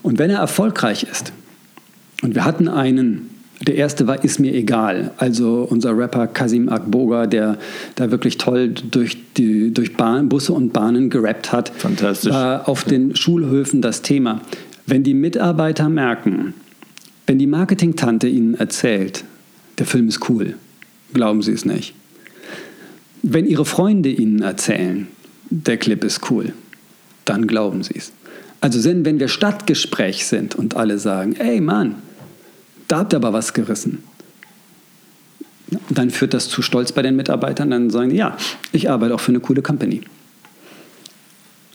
A: Und wenn er erfolgreich ist, und wir hatten einen, der erste war Ist mir egal, also unser Rapper Kasim Akboga, der da wirklich toll durch, die, durch Bahn, Busse und Bahnen gerappt hat.
B: Fantastisch.
A: War auf den Schulhöfen das Thema. Wenn die Mitarbeiter merken, wenn die Marketingtante Ihnen erzählt, der Film ist cool, glauben Sie es nicht. Wenn Ihre Freunde Ihnen erzählen, der Clip ist cool, dann glauben Sie es. Also wenn wir Stadtgespräch sind und alle sagen, ey Mann, da habt ihr aber was gerissen. Dann führt das zu Stolz bei den Mitarbeitern, dann sagen die, ja, ich arbeite auch für eine coole Company.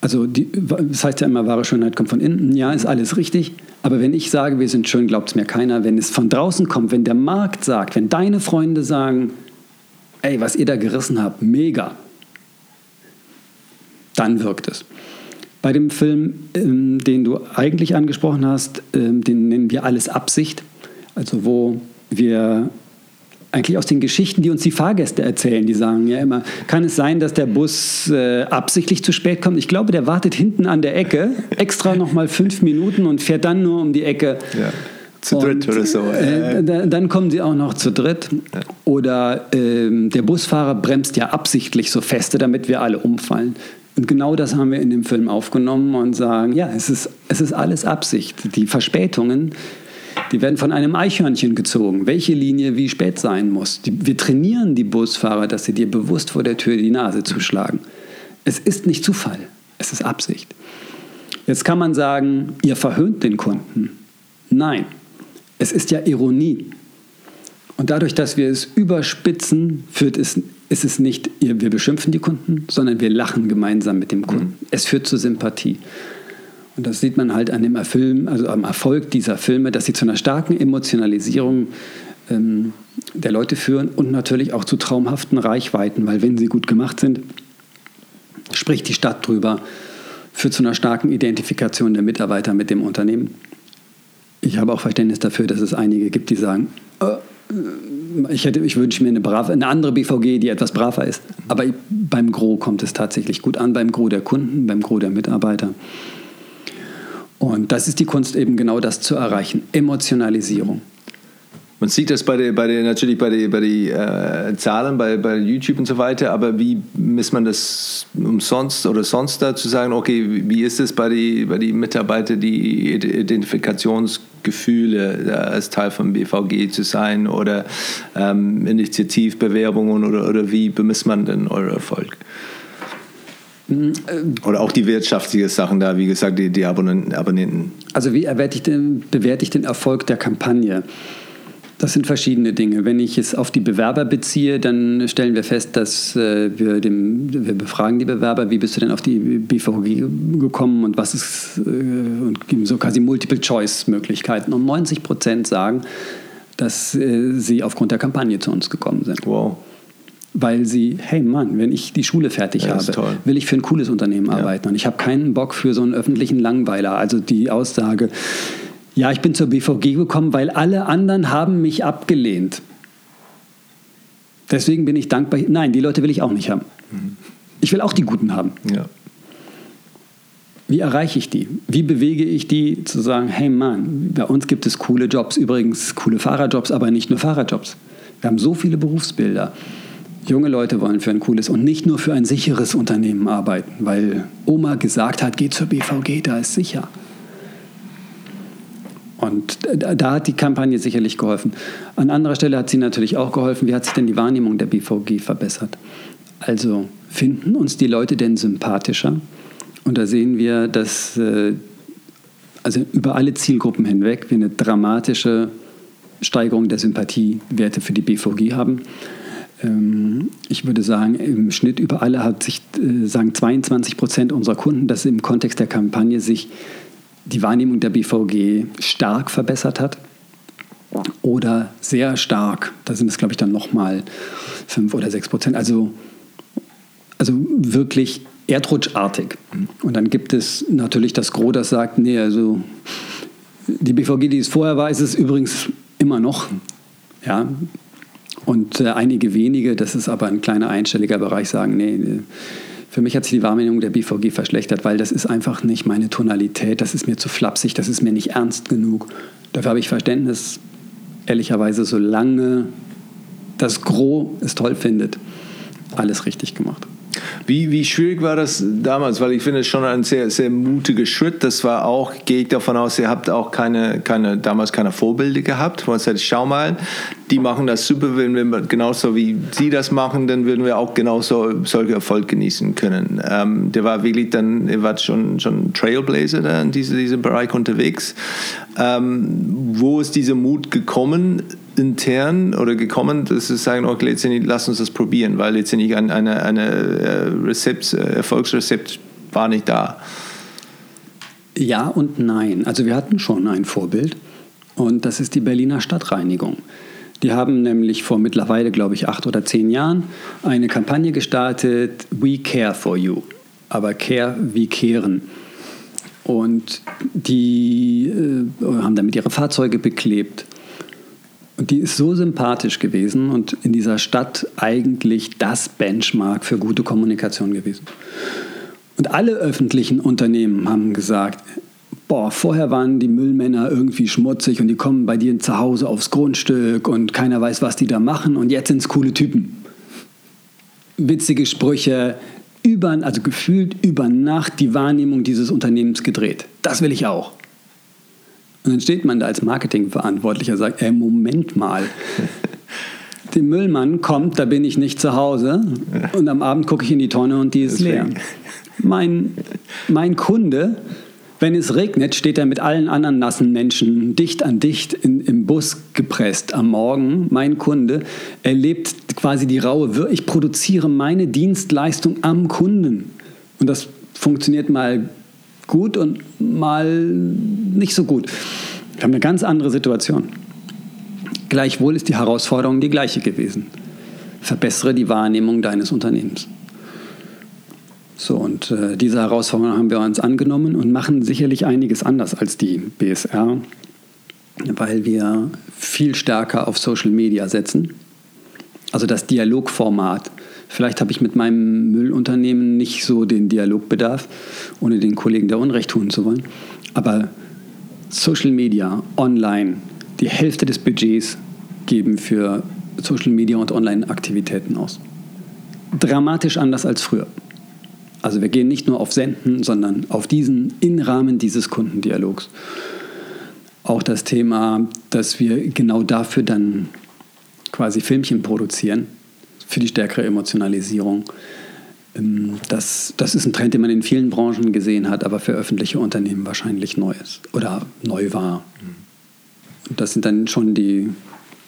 A: Also die, das heißt ja immer, wahre Schönheit kommt von innen. Ja, ist alles richtig. Aber wenn ich sage, wir sind schön, glaubt es mir keiner. Wenn es von draußen kommt, wenn der Markt sagt, wenn deine Freunde sagen, ey, was ihr da gerissen habt, mega, dann wirkt es. Bei dem Film, ähm, den du eigentlich angesprochen hast, ähm, den nennen wir alles Absicht. Also wo wir eigentlich aus den Geschichten, die uns die Fahrgäste erzählen. Die sagen ja immer, kann es sein, dass der Bus äh, absichtlich zu spät kommt? Ich glaube, der wartet hinten an der Ecke, extra nochmal fünf Minuten und fährt dann nur um die Ecke.
B: Ja. Zu dritt oder so.
A: Äh, dann kommen sie auch noch zu dritt. Ja. Oder äh, der Busfahrer bremst ja absichtlich so feste, damit wir alle umfallen. Und genau das haben wir in dem Film aufgenommen und sagen, ja, es ist, es ist alles Absicht. Die Verspätungen, die werden von einem Eichhörnchen gezogen, welche Linie wie spät sein muss. Die, wir trainieren die Busfahrer, dass sie dir bewusst vor der Tür die Nase zuschlagen. Es ist nicht Zufall, es ist Absicht. Jetzt kann man sagen, ihr verhöhnt den Kunden. Nein, es ist ja Ironie. Und dadurch, dass wir es überspitzen, führt es, ist es nicht, wir beschimpfen die Kunden, sondern wir lachen gemeinsam mit dem Kunden. Mhm. Es führt zur Sympathie. Und das sieht man halt an dem Film, also am Erfolg dieser Filme, dass sie zu einer starken Emotionalisierung ähm, der Leute führen und natürlich auch zu traumhaften Reichweiten, weil wenn sie gut gemacht sind, spricht die Stadt drüber, führt zu einer starken Identifikation der Mitarbeiter mit dem Unternehmen. Ich habe auch Verständnis dafür, dass es einige gibt, die sagen, äh, ich, ich wünsche mir eine, brave, eine andere BVG, die etwas braver ist. Aber beim Gros kommt es tatsächlich gut an, beim Gros der Kunden, beim Gros der Mitarbeiter. Und das ist die Kunst eben genau das zu erreichen, Emotionalisierung.
B: Man sieht das bei der, bei der natürlich bei den bei die, äh, Zahlen, bei, bei YouTube und so weiter, aber wie misst man das umsonst oder sonst da zu sagen, okay, wie ist es bei den bei die Mitarbeitern, die Identifikationsgefühle als Teil von BVG zu sein oder ähm, Initiativbewerbungen oder, oder wie bemisst man denn euren Erfolg? Äh, oder auch die wirtschaftlichen Sachen da, wie gesagt, die, die Abonnenten.
A: Also wie ich den, bewerte ich den Erfolg der Kampagne? Das sind verschiedene Dinge. Wenn ich es auf die Bewerber beziehe, dann stellen wir fest, dass äh, wir, dem, wir befragen die Bewerber, wie bist du denn auf die BVG gekommen und was ist, äh, und geben so quasi Multiple-Choice-Möglichkeiten. Und 90 Prozent sagen, dass äh, sie aufgrund der Kampagne zu uns gekommen sind.
B: Wow.
A: Weil sie, hey Mann, wenn ich die Schule fertig ja, habe, will ich für ein cooles Unternehmen ja. arbeiten. Und ich habe keinen Bock für so einen öffentlichen Langweiler. Also die Aussage, ja, ich bin zur BVG gekommen, weil alle anderen haben mich abgelehnt. Deswegen bin ich dankbar. Nein, die Leute will ich auch nicht haben. Ich will auch die Guten haben.
B: Ja.
A: Wie erreiche ich die? Wie bewege ich die zu sagen, hey Mann, bei uns gibt es coole Jobs, übrigens coole Fahrerjobs, aber nicht nur Fahrerjobs. Wir haben so viele Berufsbilder. Junge Leute wollen für ein cooles und nicht nur für ein sicheres Unternehmen arbeiten, weil Oma gesagt hat, geh zur BVG, da ist sicher. Und da hat die Kampagne sicherlich geholfen. An anderer Stelle hat sie natürlich auch geholfen. Wie hat sich denn die Wahrnehmung der BVG verbessert? Also finden uns die Leute denn sympathischer? Und da sehen wir, dass äh, also über alle Zielgruppen hinweg wir eine dramatische Steigerung der Sympathiewerte für die BVG haben. Ähm, ich würde sagen, im Schnitt über alle hat sich, äh, sagen 22 Prozent unserer Kunden, dass im Kontext der Kampagne sich die Wahrnehmung der BVG stark verbessert hat oder sehr stark. Da sind es, glaube ich, dann nochmal fünf oder sechs Prozent. Also, also wirklich erdrutschartig. Und dann gibt es natürlich das Gros, das sagt, nee, also die BVG, die es vorher war, ist es übrigens immer noch. Ja. Und äh, einige wenige, das ist aber ein kleiner einstelliger Bereich, sagen, nee, für mich hat sich die Wahrnehmung der BVG verschlechtert, weil das ist einfach nicht meine Tonalität, das ist mir zu flapsig, das ist mir nicht ernst genug. Dafür habe ich Verständnis, ehrlicherweise, solange das Gros es toll findet, alles richtig gemacht.
B: Wie, wie schwierig war das damals? Weil ich finde es schon ein sehr, sehr mutiger Schritt. Das war auch, gehe ich davon aus, ihr habt auch keine, keine, damals keine Vorbilder gehabt. Man sagt, schau mal, die machen das super, wenn wir genauso wie sie das machen, dann würden wir auch genauso solche Erfolg genießen können. Ähm, der war wirklich dann, ihr wart schon, schon Trailblazer da in diesem, diesem Bereich unterwegs. Ähm, wo ist dieser Mut gekommen? Intern oder gekommen, dass sie sagen, okay, letztendlich lass uns das probieren, weil letztendlich ein eine, eine äh, Rezept, äh, Erfolgsrezept war nicht da.
A: Ja und nein. Also wir hatten schon ein Vorbild und das ist die Berliner Stadtreinigung. Die haben nämlich vor mittlerweile, glaube ich, acht oder zehn Jahren eine Kampagne gestartet, We Care for You. Aber Care wie Kehren. Und die äh, haben damit ihre Fahrzeuge beklebt und die ist so sympathisch gewesen und in dieser Stadt eigentlich das Benchmark für gute Kommunikation gewesen. Und alle öffentlichen Unternehmen haben gesagt, boah, vorher waren die Müllmänner irgendwie schmutzig und die kommen bei dir zu Hause aufs Grundstück und keiner weiß, was die da machen und jetzt sind es coole Typen. Witzige Sprüche, über, also gefühlt über Nacht die Wahrnehmung dieses Unternehmens gedreht. Das will ich auch. Und dann steht man da als Marketingverantwortlicher sagt, ey, Moment mal. (laughs) Der Müllmann kommt, da bin ich nicht zu Hause und am Abend gucke ich in die Tonne und die ist leer. Mein, mein Kunde, wenn es regnet, steht er mit allen anderen nassen Menschen dicht an dicht in, im Bus gepresst am Morgen. Mein Kunde erlebt quasi die raue, ich produziere meine Dienstleistung am Kunden. Und das funktioniert mal gut und mal nicht so gut. Wir haben eine ganz andere Situation. Gleichwohl ist die Herausforderung die gleiche gewesen. Verbessere die Wahrnehmung deines Unternehmens. So, und äh, diese Herausforderung haben wir uns angenommen und machen sicherlich einiges anders als die BSR, weil wir viel stärker auf Social Media setzen. Also das Dialogformat Vielleicht habe ich mit meinem Müllunternehmen nicht so den Dialogbedarf, ohne den Kollegen der Unrecht tun zu wollen. Aber Social Media, online, die Hälfte des Budgets geben für Social Media und Online-Aktivitäten aus. Dramatisch anders als früher. Also wir gehen nicht nur auf Senden, sondern auf diesen im Rahmen dieses Kundendialogs. Auch das Thema, dass wir genau dafür dann quasi Filmchen produzieren, für die stärkere Emotionalisierung. Ähm, das, das ist ein Trend, den man in vielen Branchen gesehen hat, aber für öffentliche Unternehmen wahrscheinlich neu ist oder neu war. Und das sind dann schon die,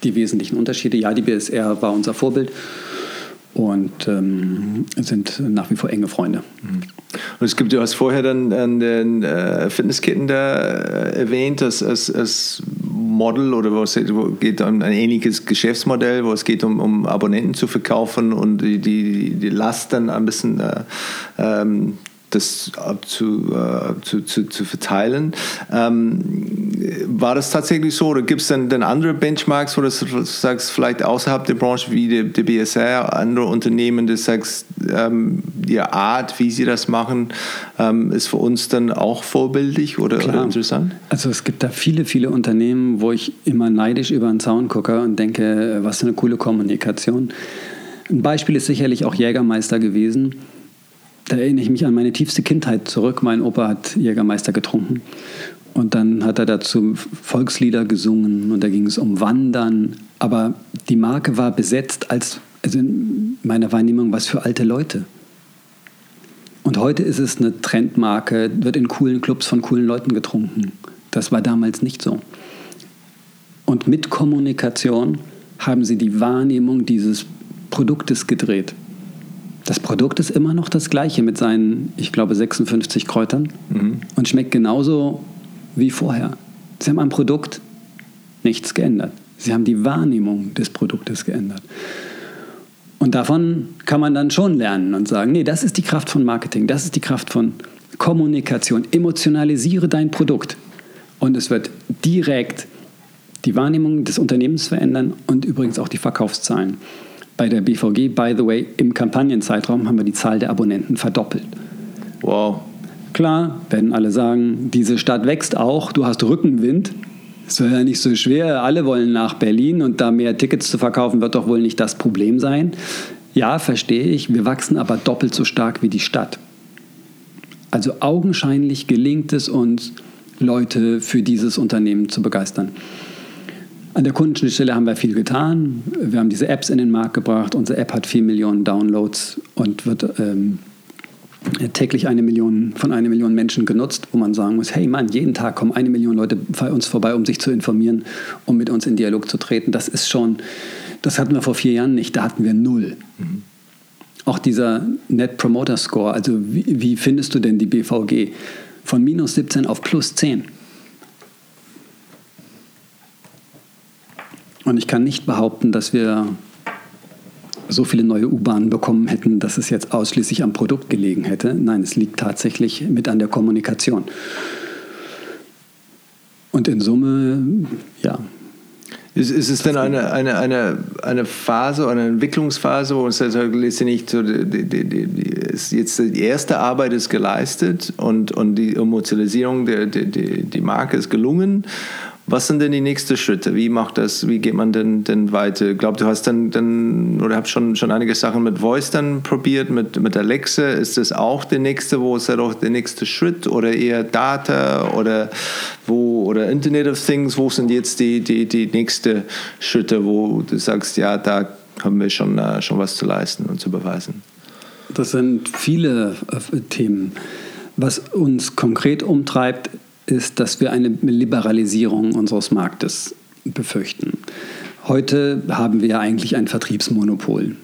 A: die wesentlichen Unterschiede. Ja, die BSR war unser Vorbild und ähm, sind nach wie vor enge Freunde.
B: Und es gibt, du hast vorher dann, dann den äh, Fitnessketten da äh, erwähnt, als, als, als Model oder wo es geht um ein ähnliches Geschäftsmodell, wo es geht um, um Abonnenten zu verkaufen und die, die, die Last dann ein bisschen äh, ähm, das zu, äh, zu, zu, zu verteilen. Ähm, war das tatsächlich so oder gibt es dann, dann andere Benchmarks, wo du sagst, vielleicht außerhalb der Branche wie der, der BSR, andere Unternehmen, die sagst, ähm, die Art, wie sie das machen, ähm, ist für uns dann auch vorbildlich oder, oder, interessant?
A: Also es gibt da viele, viele Unternehmen, wo ich immer neidisch über den Zaun gucke und denke, was für eine coole Kommunikation. Ein Beispiel ist sicherlich auch Jägermeister gewesen da erinnere ich mich an meine tiefste Kindheit zurück. Mein Opa hat Jägermeister getrunken. Und dann hat er dazu Volkslieder gesungen und da ging es um Wandern. Aber die Marke war besetzt als, also in meiner Wahrnehmung, was für alte Leute. Und heute ist es eine Trendmarke, wird in coolen Clubs von coolen Leuten getrunken. Das war damals nicht so. Und mit Kommunikation haben sie die Wahrnehmung dieses Produktes gedreht. Das Produkt ist immer noch das gleiche mit seinen, ich glaube, 56 Kräutern mhm. und schmeckt genauso wie vorher. Sie haben am Produkt nichts geändert. Sie haben die Wahrnehmung des Produktes geändert. Und davon kann man dann schon lernen und sagen, nee, das ist die Kraft von Marketing, das ist die Kraft von Kommunikation. Emotionalisiere dein Produkt. Und es wird direkt die Wahrnehmung des Unternehmens verändern und übrigens auch die Verkaufszahlen. Bei der BVG, by the way, im Kampagnenzeitraum haben wir die Zahl der Abonnenten verdoppelt.
B: Wow.
A: Klar, werden alle sagen, diese Stadt wächst auch, du hast Rückenwind. Es wäre ja nicht so schwer, alle wollen nach Berlin und da mehr Tickets zu verkaufen wird doch wohl nicht das Problem sein. Ja, verstehe ich, wir wachsen aber doppelt so stark wie die Stadt. Also augenscheinlich gelingt es uns, Leute für dieses Unternehmen zu begeistern. An der Kundenschnittstelle haben wir viel getan. Wir haben diese Apps in den Markt gebracht. Unsere App hat 4 Millionen Downloads und wird ähm, täglich eine Million von einer Million Menschen genutzt, wo man sagen muss, hey Mann, jeden Tag kommen eine Million Leute bei uns vorbei, um sich zu informieren, um mit uns in Dialog zu treten. Das ist schon, das hatten wir vor vier Jahren nicht, da hatten wir null. Mhm. Auch dieser Net Promoter Score, also wie, wie findest du denn die BVG? Von minus 17 auf plus 10. Und ich kann nicht behaupten, dass wir so viele neue U-Bahnen bekommen hätten, dass es jetzt ausschließlich am Produkt gelegen hätte. Nein, es liegt tatsächlich mit an der Kommunikation. Und in Summe, ja.
B: Ist, ist es denn eine, eine, eine, eine Phase, eine Entwicklungsphase, wo uns letztendlich so die, die, die, die, jetzt die erste Arbeit ist geleistet und, und die Emotionalisierung der die, die Marke ist gelungen was sind denn die nächsten Schritte? Wie macht das, wie geht man denn, denn weiter? Ich glaube, du hast dann, dann oder habt schon, schon einige Sachen mit Voice dann probiert, mit, mit Alexa. Ist das auch der nächste, wo ist doch der nächste Schritt oder eher Data oder wo, oder Internet of Things? Wo sind jetzt die, die, die nächsten Schritte, wo du sagst, ja, da haben wir schon, uh, schon was zu leisten und zu beweisen?
A: Das sind viele äh, Themen. Was uns konkret umtreibt, ist, dass wir eine Liberalisierung unseres Marktes befürchten. Heute haben wir eigentlich ein Vertriebsmonopol.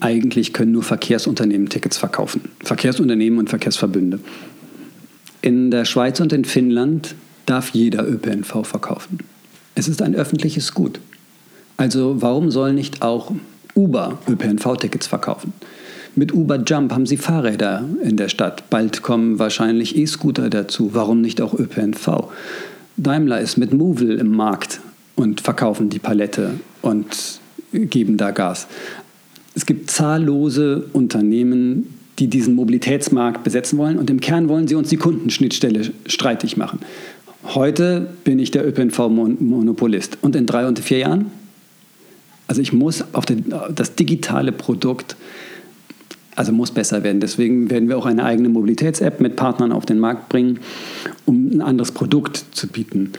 A: Eigentlich können nur Verkehrsunternehmen Tickets verkaufen. Verkehrsunternehmen und Verkehrsverbünde. In der Schweiz und in Finnland darf jeder ÖPNV verkaufen. Es ist ein öffentliches Gut. Also warum soll nicht auch Uber ÖPNV-Tickets verkaufen? Mit Uber Jump haben sie Fahrräder in der Stadt. Bald kommen wahrscheinlich E-Scooter dazu. Warum nicht auch ÖPNV? Daimler ist mit Movil im Markt und verkaufen die Palette und geben da Gas. Es gibt zahllose Unternehmen, die diesen Mobilitätsmarkt besetzen wollen. Und im Kern wollen sie uns die Kundenschnittstelle streitig machen. Heute bin ich der ÖPNV-Monopolist. Und in drei und vier Jahren? Also ich muss auf das digitale Produkt, also muss besser werden. Deswegen werden wir auch eine eigene Mobilitäts-App mit Partnern auf den Markt bringen, um ein anderes Produkt zu bieten.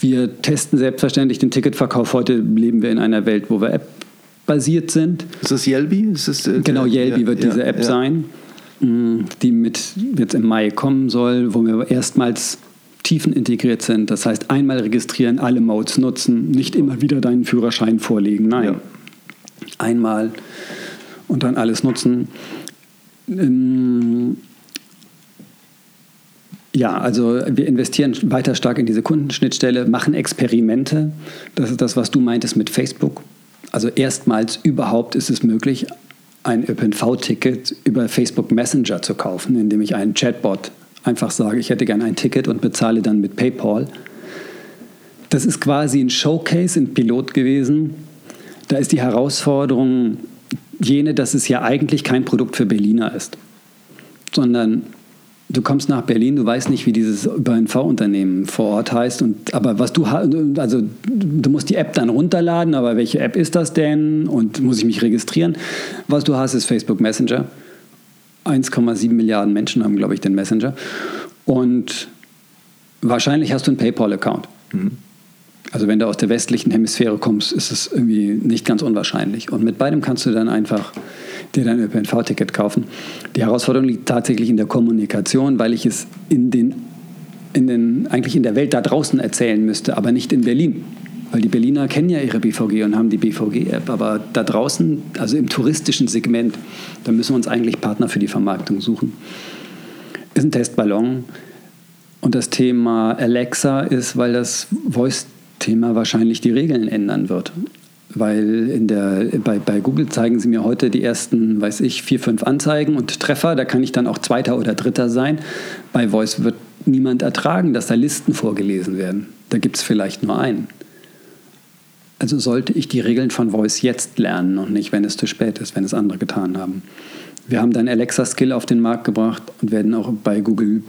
A: Wir testen selbstverständlich den Ticketverkauf. Heute leben wir in einer Welt, wo wir App-basiert sind.
B: Ist das Yelby? Ist
A: das, äh, genau, Yelby ja, wird ja, diese App ja. sein, mm, die mit jetzt im Mai kommen soll, wo wir erstmals tiefen integriert sind. Das heißt, einmal registrieren, alle Modes nutzen, nicht immer wieder deinen Führerschein vorlegen. Nein, einmal und dann alles nutzen. Ähm, ja, also wir investieren weiter stark in diese Kundenschnittstelle, machen Experimente. Das ist das, was du meintest mit Facebook. Also erstmals überhaupt ist es möglich, ein ÖPNV-Ticket über Facebook Messenger zu kaufen, indem ich einen Chatbot einfach sage, ich hätte gerne ein Ticket und bezahle dann mit PayPal. Das ist quasi ein Showcase, ein Pilot gewesen. Da ist die Herausforderung jene, dass es ja eigentlich kein Produkt für Berliner ist, sondern du kommst nach Berlin, du weißt nicht, wie dieses ÖPNV-Unternehmen vor Ort heißt. Und, aber was du also du musst die App dann runterladen, aber welche App ist das denn? Und muss ich mich registrieren? Was du hast, ist Facebook Messenger. 1,7 Milliarden Menschen haben, glaube ich, den Messenger. Und wahrscheinlich hast du einen PayPal-Account. Mhm. Also wenn du aus der westlichen Hemisphäre kommst, ist es irgendwie nicht ganz unwahrscheinlich. Und mit beidem kannst du dann einfach dir dein ÖPNV-Ticket kaufen. Die Herausforderung liegt tatsächlich in der Kommunikation, weil ich es in den, in den, eigentlich in der Welt da draußen erzählen müsste, aber nicht in Berlin. Weil die Berliner kennen ja ihre BVG und haben die BVG-App, aber da draußen, also im touristischen Segment, da müssen wir uns eigentlich Partner für die Vermarktung suchen. Ist ein Testballon. Und das Thema Alexa ist, weil das Voice-Thema wahrscheinlich die Regeln ändern wird weil in der, bei, bei Google zeigen sie mir heute die ersten, weiß ich, vier, fünf Anzeigen und Treffer. Da kann ich dann auch Zweiter oder Dritter sein. Bei Voice wird niemand ertragen, dass da Listen vorgelesen werden. Da gibt es vielleicht nur einen. Also sollte ich die Regeln von Voice jetzt lernen und nicht, wenn es zu spät ist, wenn es andere getan haben. Wir haben dann Alexa Skill auf den Markt gebracht und werden auch bei Google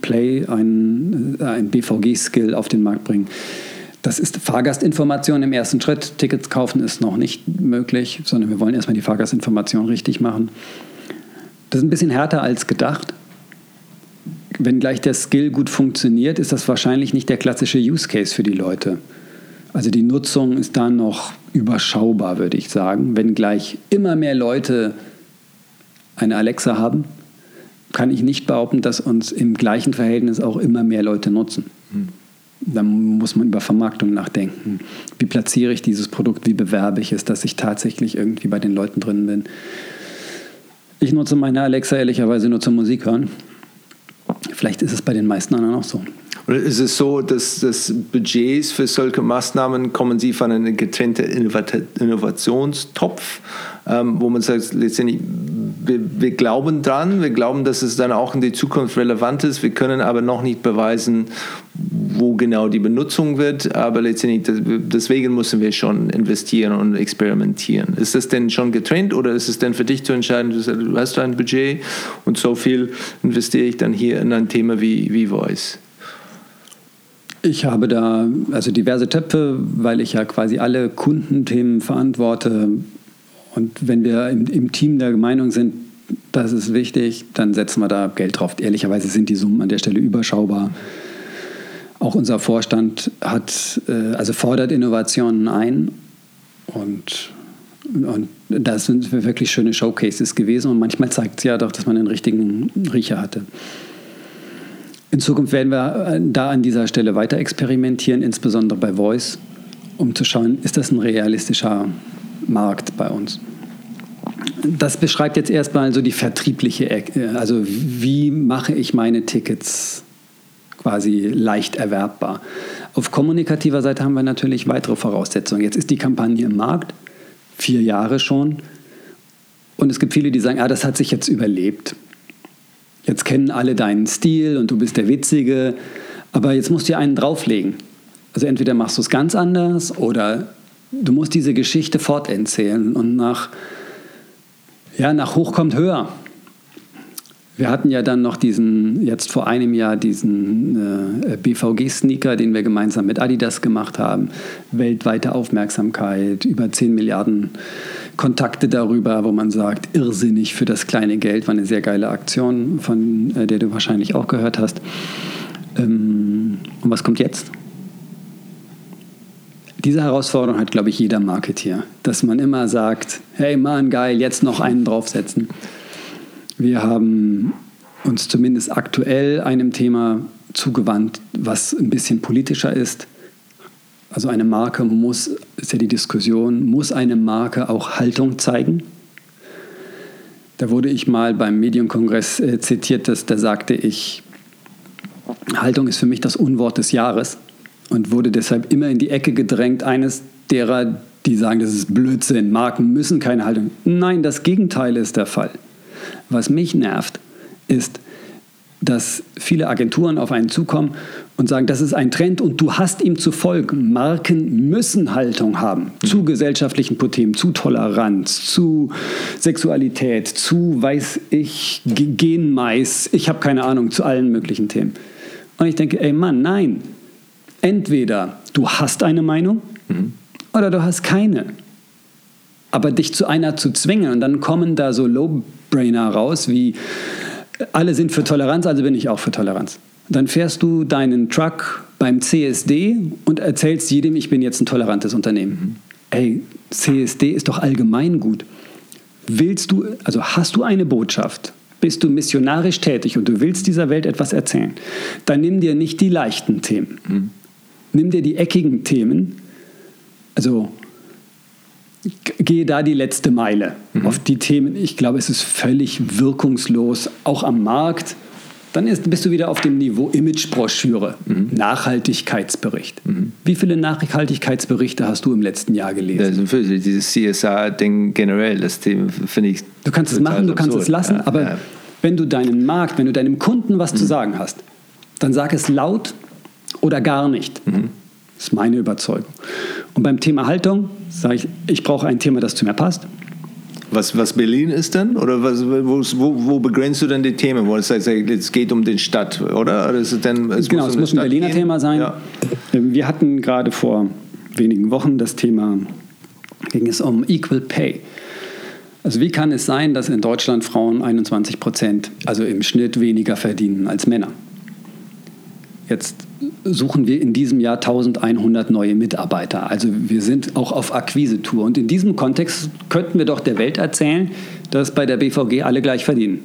A: Play ein, äh, ein BVG-Skill auf den Markt bringen das ist Fahrgastinformation im ersten Schritt. Tickets kaufen ist noch nicht möglich, sondern wir wollen erstmal die Fahrgastinformation richtig machen. Das ist ein bisschen härter als gedacht. Wenn gleich der Skill gut funktioniert, ist das wahrscheinlich nicht der klassische Use Case für die Leute. Also die Nutzung ist da noch überschaubar, würde ich sagen. Wenn gleich immer mehr Leute eine Alexa haben, kann ich nicht behaupten, dass uns im gleichen Verhältnis auch immer mehr Leute nutzen. Hm. Dann muss man über Vermarktung nachdenken. Wie platziere ich dieses Produkt? Wie bewerbe ich es, dass ich tatsächlich irgendwie bei den Leuten drin bin? Ich nutze meine Alexa ehrlicherweise nur zum Musik hören. Vielleicht ist es bei den meisten anderen auch so.
B: Oder ist es so, dass das Budgets für solche Maßnahmen kommen Sie von einem getrennten Innovationstopf, ähm, wo man sagt, letztendlich, wir, wir, glauben dran, wir glauben, dass es dann auch in die Zukunft relevant ist, wir können aber noch nicht beweisen, wo genau die Benutzung wird, aber letztendlich, deswegen müssen wir schon investieren und experimentieren. Ist das denn schon getrennt oder ist es denn für dich zu entscheiden, du hast ein Budget und so viel investiere ich dann hier in ein Thema wie, wie Voice?
A: Ich habe da also diverse Töpfe, weil ich ja quasi alle Kundenthemen verantworte. Und wenn wir im, im Team der Meinung sind, das ist wichtig, dann setzen wir da Geld drauf. Ehrlicherweise sind die Summen an der Stelle überschaubar. Auch unser Vorstand hat, äh, also fordert Innovationen ein und, und das sind wirklich schöne Showcases gewesen und manchmal zeigt es ja doch, dass man den richtigen Riecher hatte. In Zukunft werden wir äh, da an dieser Stelle weiter experimentieren, insbesondere bei Voice, um zu schauen, ist das ein realistischer Markt bei uns. Das beschreibt jetzt erstmal so die vertriebliche, äh, also wie mache ich meine Tickets quasi leicht erwerbbar. Auf kommunikativer Seite haben wir natürlich weitere Voraussetzungen. Jetzt ist die Kampagne im Markt, vier Jahre schon. Und es gibt viele, die sagen, ah, das hat sich jetzt überlebt. Jetzt kennen alle deinen Stil und du bist der Witzige, aber jetzt musst du dir einen drauflegen. Also entweder machst du es ganz anders oder du musst diese Geschichte forterzählen und nach, ja, nach hoch kommt höher. Wir hatten ja dann noch diesen, jetzt vor einem Jahr, diesen äh, BVG-Sneaker, den wir gemeinsam mit Adidas gemacht haben. Weltweite Aufmerksamkeit, über 10 Milliarden Kontakte darüber, wo man sagt, irrsinnig für das kleine Geld, war eine sehr geile Aktion, von äh, der du wahrscheinlich auch gehört hast. Ähm, und was kommt jetzt? Diese Herausforderung hat, glaube ich, jeder Marketeer, dass man immer sagt, hey Mann, geil, jetzt noch einen draufsetzen. Wir haben uns zumindest aktuell einem Thema zugewandt, was ein bisschen politischer ist. Also eine Marke muss, ist ja die Diskussion, muss eine Marke auch Haltung zeigen? Da wurde ich mal beim Medienkongress äh, zitiert, dass da sagte ich, Haltung ist für mich das Unwort des Jahres und wurde deshalb immer in die Ecke gedrängt, eines derer, die sagen, das ist Blödsinn, Marken müssen keine Haltung. Nein, das Gegenteil ist der Fall. Was mich nervt, ist, dass viele Agenturen auf einen zukommen und sagen, das ist ein Trend und du hast ihm zu folgen. Marken müssen Haltung haben zu gesellschaftlichen Themen, zu Toleranz, zu Sexualität, zu, weiß ich, Genmais, ich habe keine Ahnung, zu allen möglichen Themen. Und ich denke, ey Mann, nein. Entweder du hast eine Meinung mhm. oder du hast keine. Aber dich zu einer zu zwingen und dann kommen da so Low-Brainer raus wie alle sind für Toleranz, also bin ich auch für Toleranz. Dann fährst du deinen Truck beim CSD und erzählst jedem, ich bin jetzt ein tolerantes Unternehmen. Mhm. Ey, CSD ist doch allgemein gut. Willst du, also hast du eine Botschaft, bist du missionarisch tätig und du willst dieser Welt etwas erzählen, dann nimm dir nicht die leichten Themen. Mhm. Nimm dir die eckigen Themen. Also gehe da die letzte Meile mhm. auf die Themen. Ich glaube, es ist völlig wirkungslos, auch am Markt. Dann ist, bist du wieder auf dem Niveau Imagebroschüre, mhm. Nachhaltigkeitsbericht. Mhm. Wie viele Nachhaltigkeitsberichte hast du im letzten Jahr gelesen?
B: Das dieses CSR-Ding generell, das Thema finde ich.
A: Du kannst es machen, du kannst es lassen, ja, aber ja. wenn du deinen Markt, wenn du deinem Kunden was zu mhm. sagen hast, dann sag es laut oder gar nicht. Mhm. Das ist meine Überzeugung. Und beim Thema Haltung sage ich, ich brauche ein Thema, das zu mir passt.
B: Was, was Berlin ist dann? Oder was, wo, wo, begrenzt du dann die Themen? Wo es heißt, es geht um den Stadt, oder? oder ist es denn,
A: es genau, muss es muss ein Berliner gehen? Thema sein. Ja. Wir hatten gerade vor wenigen Wochen das Thema, ging es um Equal Pay. Also wie kann es sein, dass in Deutschland Frauen 21 Prozent, also im Schnitt weniger verdienen als Männer? Jetzt suchen wir in diesem Jahr 1100 neue Mitarbeiter. Also wir sind auch auf Akquise-Tour. Und in diesem Kontext könnten wir doch der Welt erzählen, dass bei der BVG alle gleich verdienen.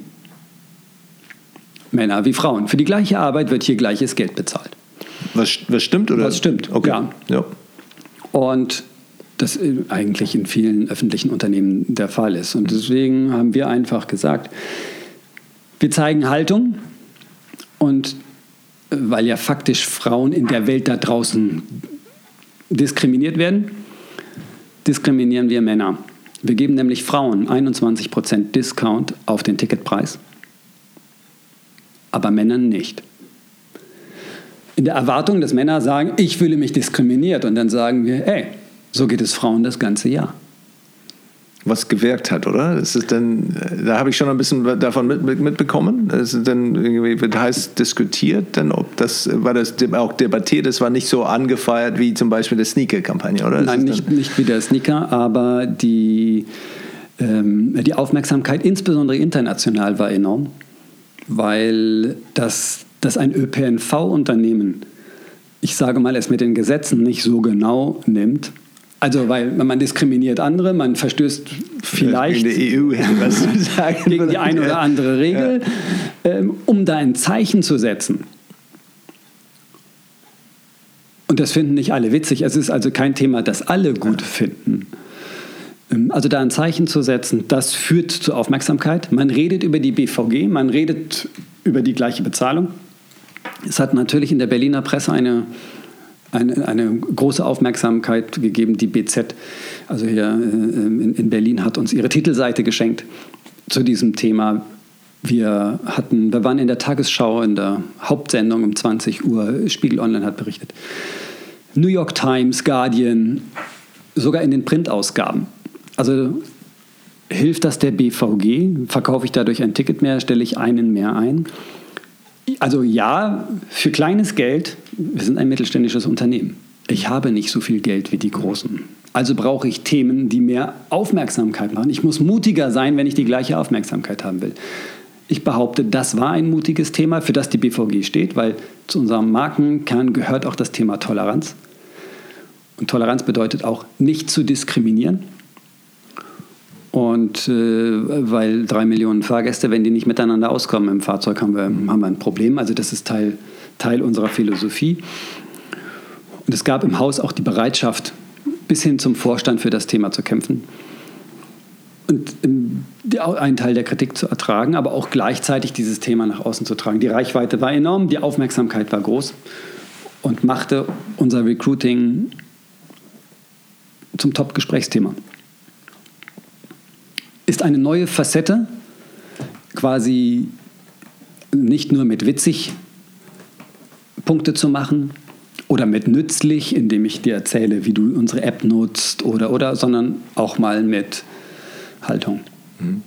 A: Männer wie Frauen. Für die gleiche Arbeit wird hier gleiches Geld bezahlt.
B: Was, was stimmt, oder?
A: Was stimmt, okay. ja. ja. Und das eigentlich in vielen öffentlichen Unternehmen der Fall ist. Und deswegen haben wir einfach gesagt, wir zeigen Haltung und weil ja faktisch Frauen in der Welt da draußen diskriminiert werden, diskriminieren wir Männer. Wir geben nämlich Frauen 21% Discount auf den Ticketpreis, aber Männern nicht. In der Erwartung, dass Männer sagen, ich fühle mich diskriminiert und dann sagen wir, ey, so geht es Frauen das ganze Jahr
B: was gewirkt hat, oder? Ist dann, da habe ich schon ein bisschen davon mit, mit, mitbekommen. Es ist dann irgendwie wird heiß diskutiert, dann ob das war das auch debattiert. Es war nicht so angefeiert wie zum Beispiel der Sneaker-Kampagne, oder?
A: Nein, nicht, nicht wie der Sneaker, aber die ähm, die Aufmerksamkeit, insbesondere international, war enorm, weil das, das ein ÖPNV-Unternehmen, ich sage mal, es mit den Gesetzen nicht so genau nimmt also, weil man diskriminiert andere, man verstößt vielleicht gegen die, EU, was (laughs) sagen, gegen die eine oder andere Regel, ja. ähm, um da ein Zeichen zu setzen. Und das finden nicht alle witzig. Es ist also kein Thema, das alle gut finden. Ähm, also da ein Zeichen zu setzen, das führt zu Aufmerksamkeit. Man redet über die BVG, man redet über die gleiche Bezahlung. Es hat natürlich in der Berliner Presse eine eine, eine große Aufmerksamkeit gegeben. Die BZ, also hier äh, in, in Berlin, hat uns ihre Titelseite geschenkt zu diesem Thema. Wir, hatten, wir waren in der Tagesschau in der Hauptsendung um 20 Uhr. Spiegel Online hat berichtet. New York Times, Guardian, sogar in den Printausgaben. Also Hilft das der BVG? Verkaufe ich dadurch ein Ticket mehr? Stelle ich einen mehr ein? Also ja, für kleines Geld, wir sind ein mittelständisches Unternehmen. Ich habe nicht so viel Geld wie die Großen. Also brauche ich Themen, die mehr Aufmerksamkeit machen. Ich muss mutiger sein, wenn ich die gleiche Aufmerksamkeit haben will. Ich behaupte, das war ein mutiges Thema, für das die BVG steht, weil zu unserem Markenkern gehört auch das Thema Toleranz. Und Toleranz bedeutet auch, nicht zu diskriminieren. Und äh, weil drei Millionen Fahrgäste, wenn die nicht miteinander auskommen im Fahrzeug, haben wir, haben wir ein Problem. Also das ist Teil, Teil unserer Philosophie. Und es gab im Haus auch die Bereitschaft, bis hin zum Vorstand für das Thema zu kämpfen. Und einen Teil der Kritik zu ertragen, aber auch gleichzeitig dieses Thema nach außen zu tragen. Die Reichweite war enorm, die Aufmerksamkeit war groß und machte unser Recruiting zum Top-Gesprächsthema ist eine neue Facette, quasi nicht nur mit witzig Punkte zu machen oder mit nützlich, indem ich dir erzähle, wie du unsere App nutzt oder oder, sondern auch mal mit Haltung. Mhm.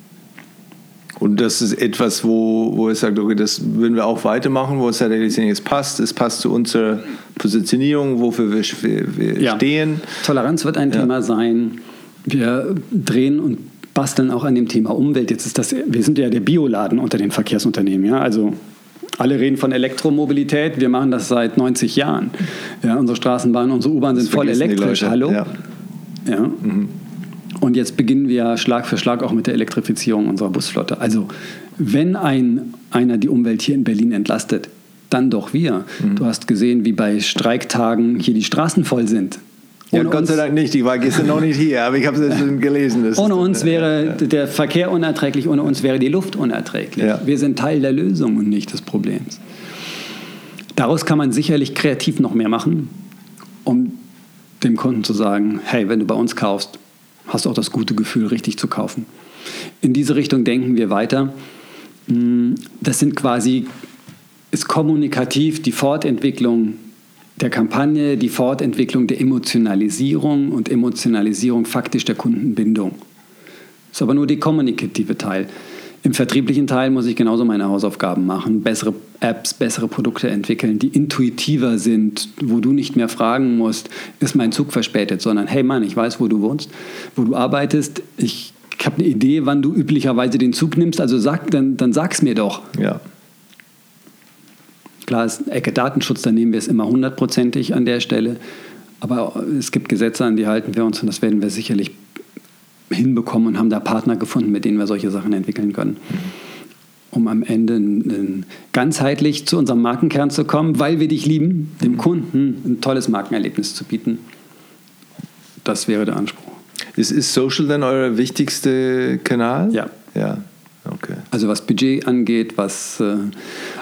B: Und das ist etwas, wo, wo es sagt, okay, das würden wir auch weitermachen, wo es sagt, es passt, es passt zu unserer Positionierung, wofür wir, wir ja. stehen.
A: Toleranz wird ein ja. Thema sein. Wir drehen und basteln auch an dem Thema Umwelt. Jetzt ist das, wir sind ja der Bioladen unter den Verkehrsunternehmen, ja, also alle reden von Elektromobilität, wir machen das seit 90 Jahren. Ja, unsere Straßenbahnen, unsere U-Bahn sind voll elektrisch. Hallo? Ja. ja. Mhm. Und jetzt beginnen wir Schlag für Schlag auch mit der Elektrifizierung unserer Busflotte. Also, wenn ein, einer die Umwelt hier in Berlin entlastet, dann doch wir. Mhm. Du hast gesehen, wie bei Streiktagen hier die Straßen voll sind.
B: Ja, Gott sei Dank nicht. Ich war gestern noch nicht hier, aber ich habe es schon gelesen.
A: Ohne uns wäre der Verkehr unerträglich, ohne uns wäre die Luft unerträglich. Ja. Wir sind Teil der Lösung und nicht des Problems. Daraus kann man sicherlich kreativ noch mehr machen, um dem Kunden zu sagen, hey, wenn du bei uns kaufst, hast du auch das gute Gefühl, richtig zu kaufen. In diese Richtung denken wir weiter. Hm, das sind quasi, ist kommunikativ die Fortentwicklung der Kampagne die Fortentwicklung der Emotionalisierung und Emotionalisierung faktisch der Kundenbindung. Das ist aber nur der kommunikative Teil. Im vertrieblichen Teil muss ich genauso meine Hausaufgaben machen, bessere Apps, bessere Produkte entwickeln, die intuitiver sind, wo du nicht mehr fragen musst, ist mein Zug verspätet, sondern hey Mann, ich weiß, wo du wohnst, wo du arbeitest, ich habe eine Idee, wann du üblicherweise den Zug nimmst, also sag, dann, dann sag's mir doch.
B: Ja.
A: Klar ist Ecke Datenschutz, da nehmen wir es immer hundertprozentig an der Stelle. Aber es gibt Gesetze, an die halten wir uns und das werden wir sicherlich hinbekommen und haben da Partner gefunden, mit denen wir solche Sachen entwickeln können. Um am Ende ganzheitlich zu unserem Markenkern zu kommen, weil wir dich lieben, dem Kunden ein tolles Markenerlebnis zu bieten. Das wäre der Anspruch.
B: Ist, ist Social dann euer wichtigster Kanal?
A: Ja.
B: Ja.
A: Okay. Also was Budget angeht, was äh,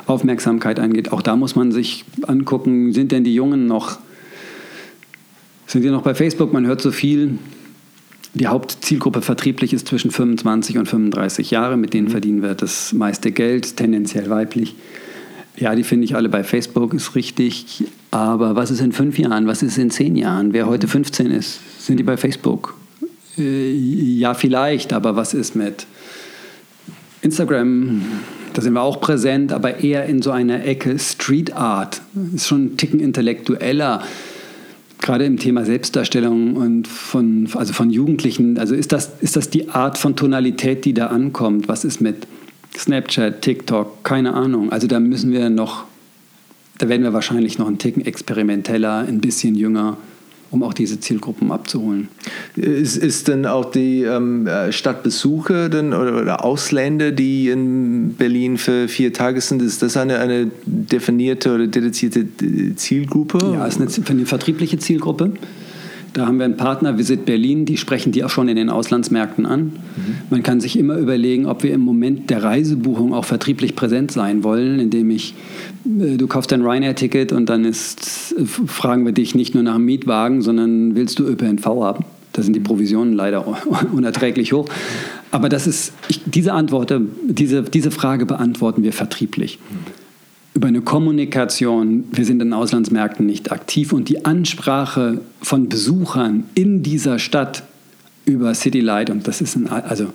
A: Aufmerksamkeit angeht, auch da muss man sich angucken, sind denn die Jungen noch, sind die noch bei Facebook? Man hört so viel. Die Hauptzielgruppe vertrieblich ist zwischen 25 und 35 Jahre, mit denen mhm. verdienen wir das meiste Geld, tendenziell weiblich. Ja, die finde ich alle bei Facebook, ist richtig. Aber was ist in fünf Jahren? Was ist in zehn Jahren? Wer heute 15 ist, sind die bei Facebook? Äh, ja, vielleicht, aber was ist mit Instagram, da sind wir auch präsent, aber eher in so einer Ecke Street Art. Ist schon ein Ticken intellektueller, gerade im Thema Selbstdarstellung und von, also von Jugendlichen. Also ist das, ist das die Art von Tonalität, die da ankommt? Was ist mit Snapchat, TikTok? Keine Ahnung. Also da müssen wir noch, da werden wir wahrscheinlich noch einen Ticken experimenteller, ein bisschen jünger um auch diese Zielgruppen abzuholen.
B: Ist, ist denn auch die ähm, Stadtbesucher denn, oder, oder, Ausländer, die in Berlin für vier Tage sind, ist das eine, eine definierte oder dedizierte Zielgruppe?
A: Ja, ist eine, eine vertriebliche Zielgruppe. Da haben wir einen Partner, Visit Berlin, die sprechen die auch schon in den Auslandsmärkten an. Mhm. Man kann sich immer überlegen, ob wir im Moment der Reisebuchung auch vertrieblich präsent sein wollen, indem ich, äh, du kaufst dein Ryanair-Ticket und dann ist, äh, fragen wir dich nicht nur nach einem Mietwagen, sondern willst du ÖPNV haben? Da sind die Provisionen leider (laughs) unerträglich hoch. Aber das ist, ich, diese Antwort, diese, diese Frage beantworten wir vertrieblich. Mhm über eine Kommunikation, wir sind in Auslandsmärkten nicht aktiv und die Ansprache von Besuchern in dieser Stadt über Citylight und das ist ein, also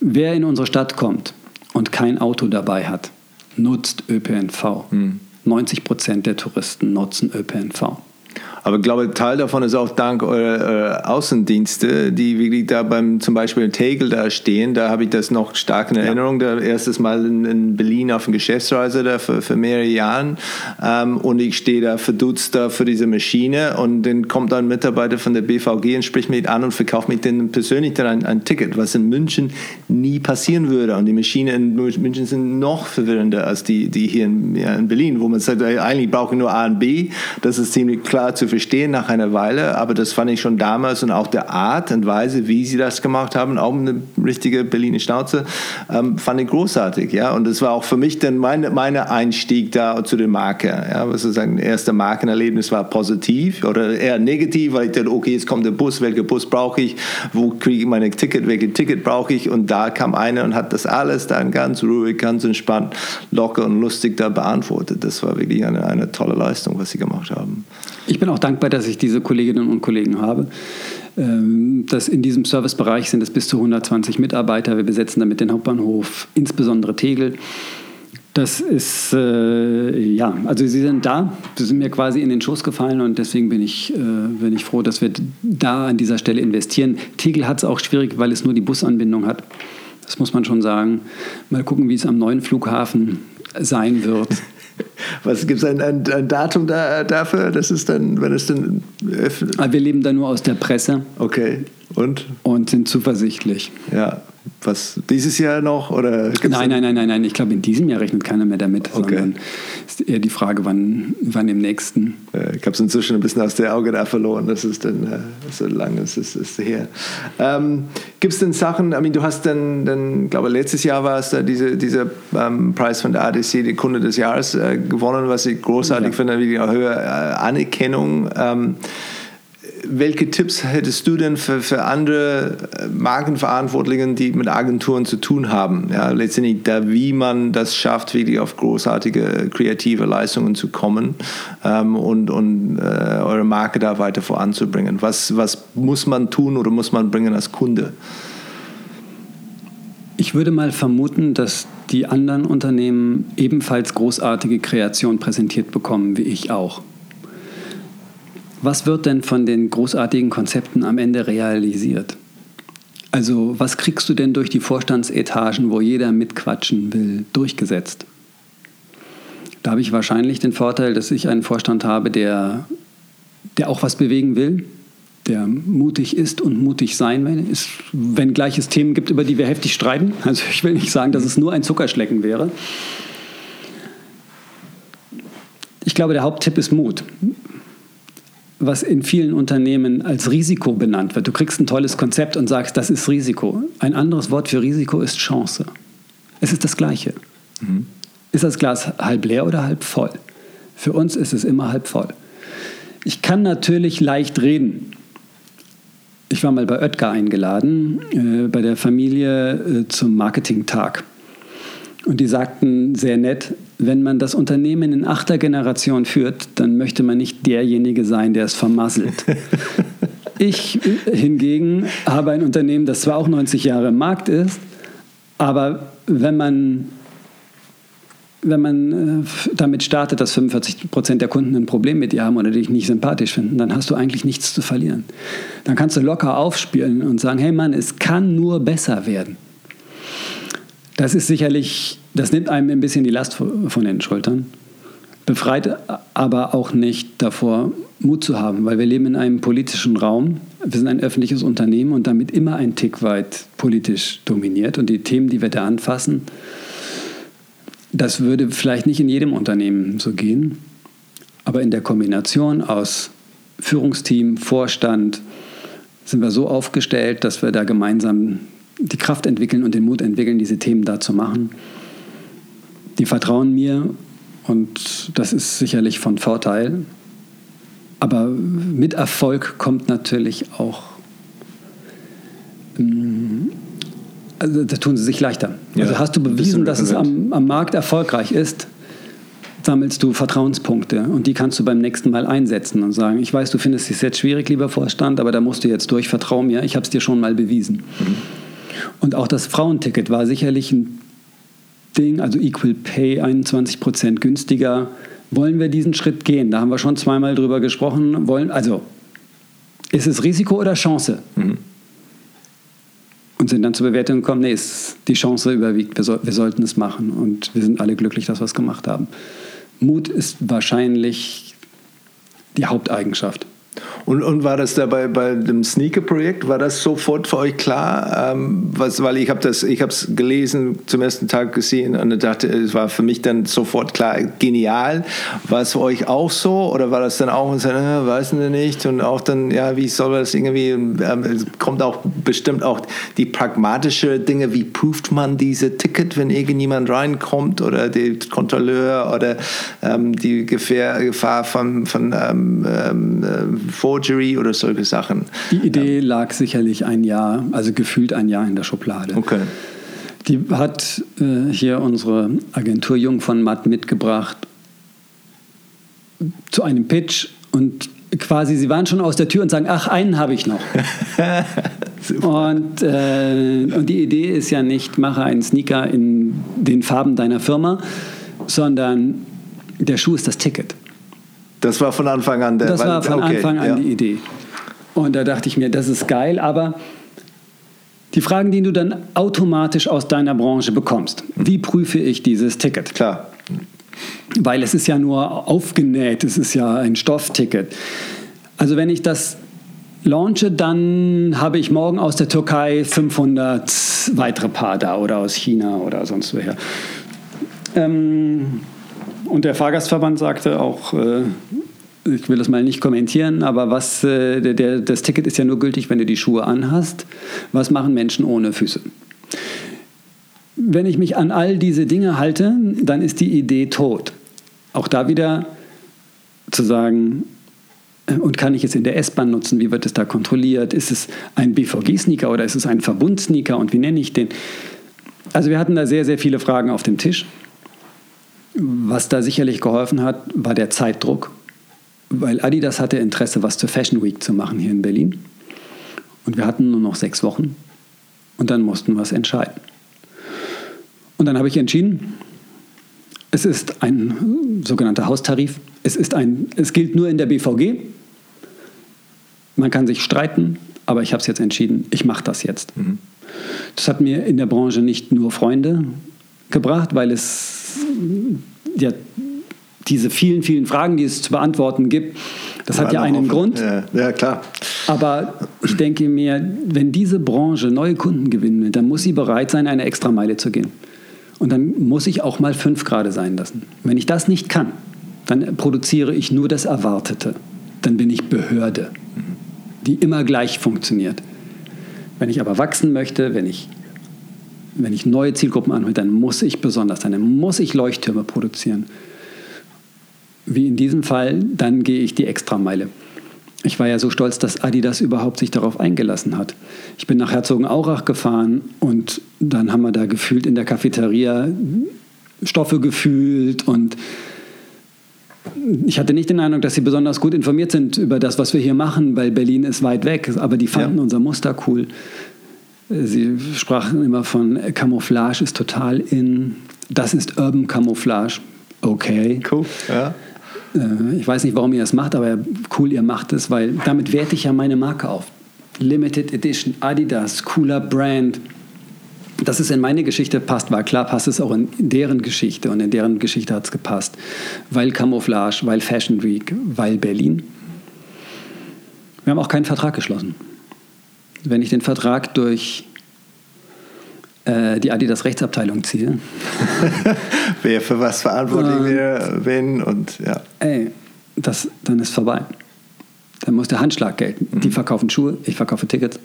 A: wer in unsere Stadt kommt und kein Auto dabei hat, nutzt ÖPNV. Hm. 90 Prozent der Touristen nutzen ÖPNV.
B: Aber ich glaube, Teil davon ist auch dank eurer äh, Außendienste, die wirklich da beim zum Beispiel in Tegel da stehen. Da habe ich das noch stark in Erinnerung. Ja. Da erstes Mal in, in, Berlin auf einer Geschäftsreise da für, für mehrere Jahre. Ähm, und ich stehe da verdutzt da für diese Maschine und dann kommt ein Mitarbeiter von der BVG und spricht mich an und verkauft mich dann persönlich dann ein, ein Ticket, was in München nie passieren würde. Und die Maschinen in München sind noch verwirrender als die, die hier in, ja, in Berlin, wo man sagt, eigentlich brauche ich nur A und B. Das ist ziemlich klar zu verstehen nach einer Weile, aber das fand ich schon damals und auch der Art und Weise, wie sie das gemacht haben, auch eine richtige Berliner Schnauze, ähm, fand ich großartig. Ja? Und das war auch für mich dann mein meine Einstieg da zu der Marke. Ja? Was sozusagen erste Markenerlebnis war positiv oder eher negativ, weil ich dachte, okay, jetzt kommt der Bus, welcher Bus brauche ich, wo kriege ich meine Ticket, welches Ticket brauche ich und da kam einer und hat das alles dann ganz ruhig, ganz entspannt, locker und lustig da beantwortet. Das war wirklich eine, eine tolle Leistung, was sie gemacht haben.
A: Ich bin auch dankbar, dass ich diese Kolleginnen und Kollegen habe. Ähm, das in diesem Servicebereich sind es bis zu 120 Mitarbeiter. Wir besetzen damit den Hauptbahnhof, insbesondere Tegel. Das ist, äh, ja, also sie sind da, sie sind mir quasi in den Schoß gefallen und deswegen bin ich, äh, bin ich froh, dass wir da an dieser Stelle investieren. Tegel hat es auch schwierig, weil es nur die Busanbindung hat. Das muss man schon sagen. Mal gucken, wie es am neuen Flughafen sein wird.
B: Was gibt es ein, ein, ein, Datum da, dafür? Das ist dann, wenn es dann
A: öffnet? Ah, wir leben da nur aus der Presse.
B: Okay. Und?
A: Und sind zuversichtlich.
B: Ja. Was dieses Jahr noch oder?
A: Nein, nein, nein, nein, nein. Ich glaube, in diesem Jahr rechnet keiner mehr damit, okay. sondern ist eher die Frage, wann, wann im nächsten.
B: Ich habe es inzwischen ein bisschen aus der Auge da verloren. Das ist dann äh, so lange ist es ist her. Ähm, Gibt es denn Sachen? I mean, du hast dann, dann glaube letztes Jahr war es da diese, dieser ähm, Preis von der ADC, die Kunde des Jahres äh, gewonnen, was ich großartig ja. finde, wie eine höhere äh, Anerkennung. Ähm, welche Tipps hättest du denn für, für andere äh, Markenverantwortlichen, die mit Agenturen zu tun haben? Ja, letztendlich, da, wie man das schafft, wirklich auf großartige kreative Leistungen zu kommen ähm, und, und äh, eure Marke da weiter voranzubringen. Was, was muss man tun oder muss man bringen als Kunde?
A: Ich würde mal vermuten, dass die anderen Unternehmen ebenfalls großartige Kreation präsentiert bekommen, wie ich auch. Was wird denn von den großartigen Konzepten am Ende realisiert? Also was kriegst du denn durch die Vorstandsetagen, wo jeder mitquatschen will, durchgesetzt? Da habe ich wahrscheinlich den Vorteil, dass ich einen Vorstand habe, der, der auch was bewegen will, der mutig ist und mutig sein will, ist, wenn gleich es Themen gibt, über die wir heftig streiten. Also ich will nicht sagen, dass es nur ein Zuckerschlecken wäre. Ich glaube, der Haupttipp ist Mut was in vielen Unternehmen als Risiko benannt wird. Du kriegst ein tolles Konzept und sagst, das ist Risiko. Ein anderes Wort für Risiko ist Chance. Es ist das Gleiche. Mhm. Ist das Glas halb leer oder halb voll? Für uns ist es immer halb voll. Ich kann natürlich leicht reden. Ich war mal bei Oetker eingeladen, äh, bei der Familie äh, zum Marketingtag. Und die sagten sehr nett, wenn man das Unternehmen in achter Generation führt, dann möchte man nicht derjenige sein, der es vermasselt. (laughs) ich hingegen habe ein Unternehmen, das zwar auch 90 Jahre im Markt ist, aber wenn man, wenn man äh, damit startet, dass 45 Prozent der Kunden ein Problem mit dir haben oder dich nicht sympathisch finden, dann hast du eigentlich nichts zu verlieren. Dann kannst du locker aufspielen und sagen, hey Mann, es kann nur besser werden. Das ist sicherlich, das nimmt einem ein bisschen die Last von den Schultern, befreit aber auch nicht davor, Mut zu haben, weil wir leben in einem politischen Raum. Wir sind ein öffentliches Unternehmen und damit immer ein Tick weit politisch dominiert. Und die Themen, die wir da anfassen, das würde vielleicht nicht in jedem Unternehmen so gehen, aber in der Kombination aus Führungsteam, Vorstand sind wir so aufgestellt, dass wir da gemeinsam die Kraft entwickeln und den Mut entwickeln, diese Themen da zu machen. Die vertrauen mir und das ist sicherlich von Vorteil. Aber mit Erfolg kommt natürlich auch, ähm, also da tun sie sich leichter. Ja, also hast du bewiesen, dass es am, am Markt erfolgreich ist, sammelst du Vertrauenspunkte und die kannst du beim nächsten Mal einsetzen und sagen, ich weiß, du findest es jetzt schwierig, lieber Vorstand, aber da musst du jetzt durch, vertrau mir, ich habe es dir schon mal bewiesen. Mhm. Und auch das Frauenticket war sicherlich ein Ding, also Equal Pay 21 Prozent günstiger. Wollen wir diesen Schritt gehen? Da haben wir schon zweimal drüber gesprochen. Wollen, also ist es Risiko oder Chance? Mhm. Und sind dann zur Bewertung gekommen, nee, ist die Chance überwiegt, wir, so, wir sollten es machen. Und wir sind alle glücklich, dass wir es gemacht haben. Mut ist wahrscheinlich die Haupteigenschaft.
B: Und, und war das dabei bei dem Sneaker-Projekt, war das sofort für euch klar? Ähm, was, weil ich habe ich es gelesen, zum ersten Tag gesehen und dachte, es war für mich dann sofort klar, genial. War es für euch auch so oder war das dann auch, und äh, weiß nicht und auch dann, ja, wie soll das irgendwie, ähm, es kommt auch bestimmt auch die pragmatische Dinge, wie prüft man diese Ticket, wenn irgendjemand reinkommt oder der Kontrolleur oder ähm, die Gefahr, Gefahr von, von ähm, ähm, Forgery oder solche Sachen.
A: Die Idee ähm. lag sicherlich ein Jahr, also gefühlt ein Jahr in der Schublade.
B: Okay.
A: Die hat äh, hier unsere Agentur Jung von Matt mitgebracht zu einem Pitch und quasi, sie waren schon aus der Tür und sagen, ach, einen habe ich noch. (laughs) und, äh, und die Idee ist ja nicht, mache einen Sneaker in den Farben deiner Firma, sondern der Schuh ist das Ticket.
B: Das war von Anfang an der
A: Das war von okay, Anfang an ja. die Idee. Und da dachte ich mir, das ist geil, aber die Fragen, die du dann automatisch aus deiner Branche bekommst, wie prüfe ich dieses Ticket?
B: Klar.
A: Weil es ist ja nur aufgenäht, es ist ja ein Stoffticket. Also wenn ich das launche, dann habe ich morgen aus der Türkei 500 weitere Paar da oder aus China oder sonst woher. Ähm, und der Fahrgastverband sagte auch, äh, ich will das mal nicht kommentieren, aber was, äh, der, das Ticket ist ja nur gültig, wenn du die Schuhe anhast. Was machen Menschen ohne Füße? Wenn ich mich an all diese Dinge halte, dann ist die Idee tot. Auch da wieder zu sagen, äh, und kann ich es in der S-Bahn nutzen? Wie wird es da kontrolliert? Ist es ein BVG-Sneaker oder ist es ein Verbund-Sneaker und wie nenne ich den? Also wir hatten da sehr, sehr viele Fragen auf dem Tisch. Was da sicherlich geholfen hat, war der Zeitdruck, weil Adidas hatte Interesse, was zur Fashion Week zu machen hier in Berlin. Und wir hatten nur noch sechs Wochen und dann mussten wir es entscheiden. Und dann habe ich entschieden, es ist ein sogenannter Haustarif. Es, ist ein, es gilt nur in der BVG. Man kann sich streiten, aber ich habe es jetzt entschieden, ich mache das jetzt. Mhm. Das hat mir in der Branche nicht nur Freunde gebracht, weil es ja, diese vielen, vielen Fragen, die es zu beantworten gibt, das hat ja einen offen. Grund.
B: Ja, ja, klar.
A: Aber ich denke mir, wenn diese Branche neue Kunden gewinnen will, dann muss sie bereit sein, eine Extrameile zu gehen. Und dann muss ich auch mal fünf Grad sein lassen. Wenn ich das nicht kann, dann produziere ich nur das Erwartete. Dann bin ich Behörde, die immer gleich funktioniert. Wenn ich aber wachsen möchte, wenn ich wenn ich neue Zielgruppen anhole, dann muss ich besonders sein, dann muss ich Leuchttürme produzieren. Wie in diesem Fall, dann gehe ich die Extrameile. Ich war ja so stolz, dass Adidas überhaupt sich darauf eingelassen hat. Ich bin nach Herzogenaurach gefahren und dann haben wir da gefühlt in der Cafeteria Stoffe gefühlt und ich hatte nicht den Eindruck, dass sie besonders gut informiert sind über das, was wir hier machen, weil Berlin ist weit weg, aber die fanden ja. unser Muster cool. Sie sprachen immer von Camouflage ist total in. Das ist Urban Camouflage. Okay.
B: Cool, ja.
A: Äh, ich weiß nicht, warum ihr das macht, aber cool, ihr macht es, weil damit werte ich ja meine Marke auf. Limited Edition, Adidas, cooler Brand. Dass es in meine Geschichte passt, war klar, passt es auch in deren Geschichte und in deren Geschichte hat es gepasst. Weil Camouflage, weil Fashion Week, weil Berlin. Wir haben auch keinen Vertrag geschlossen wenn ich den Vertrag durch äh, die Adidas Rechtsabteilung ziehe. (laughs)
B: Wer für was verantwortlich wäre, wen und ja.
A: Ey, das, dann ist vorbei. Dann muss der Handschlag gelten. Mhm. Die verkaufen Schuhe, ich verkaufe Tickets.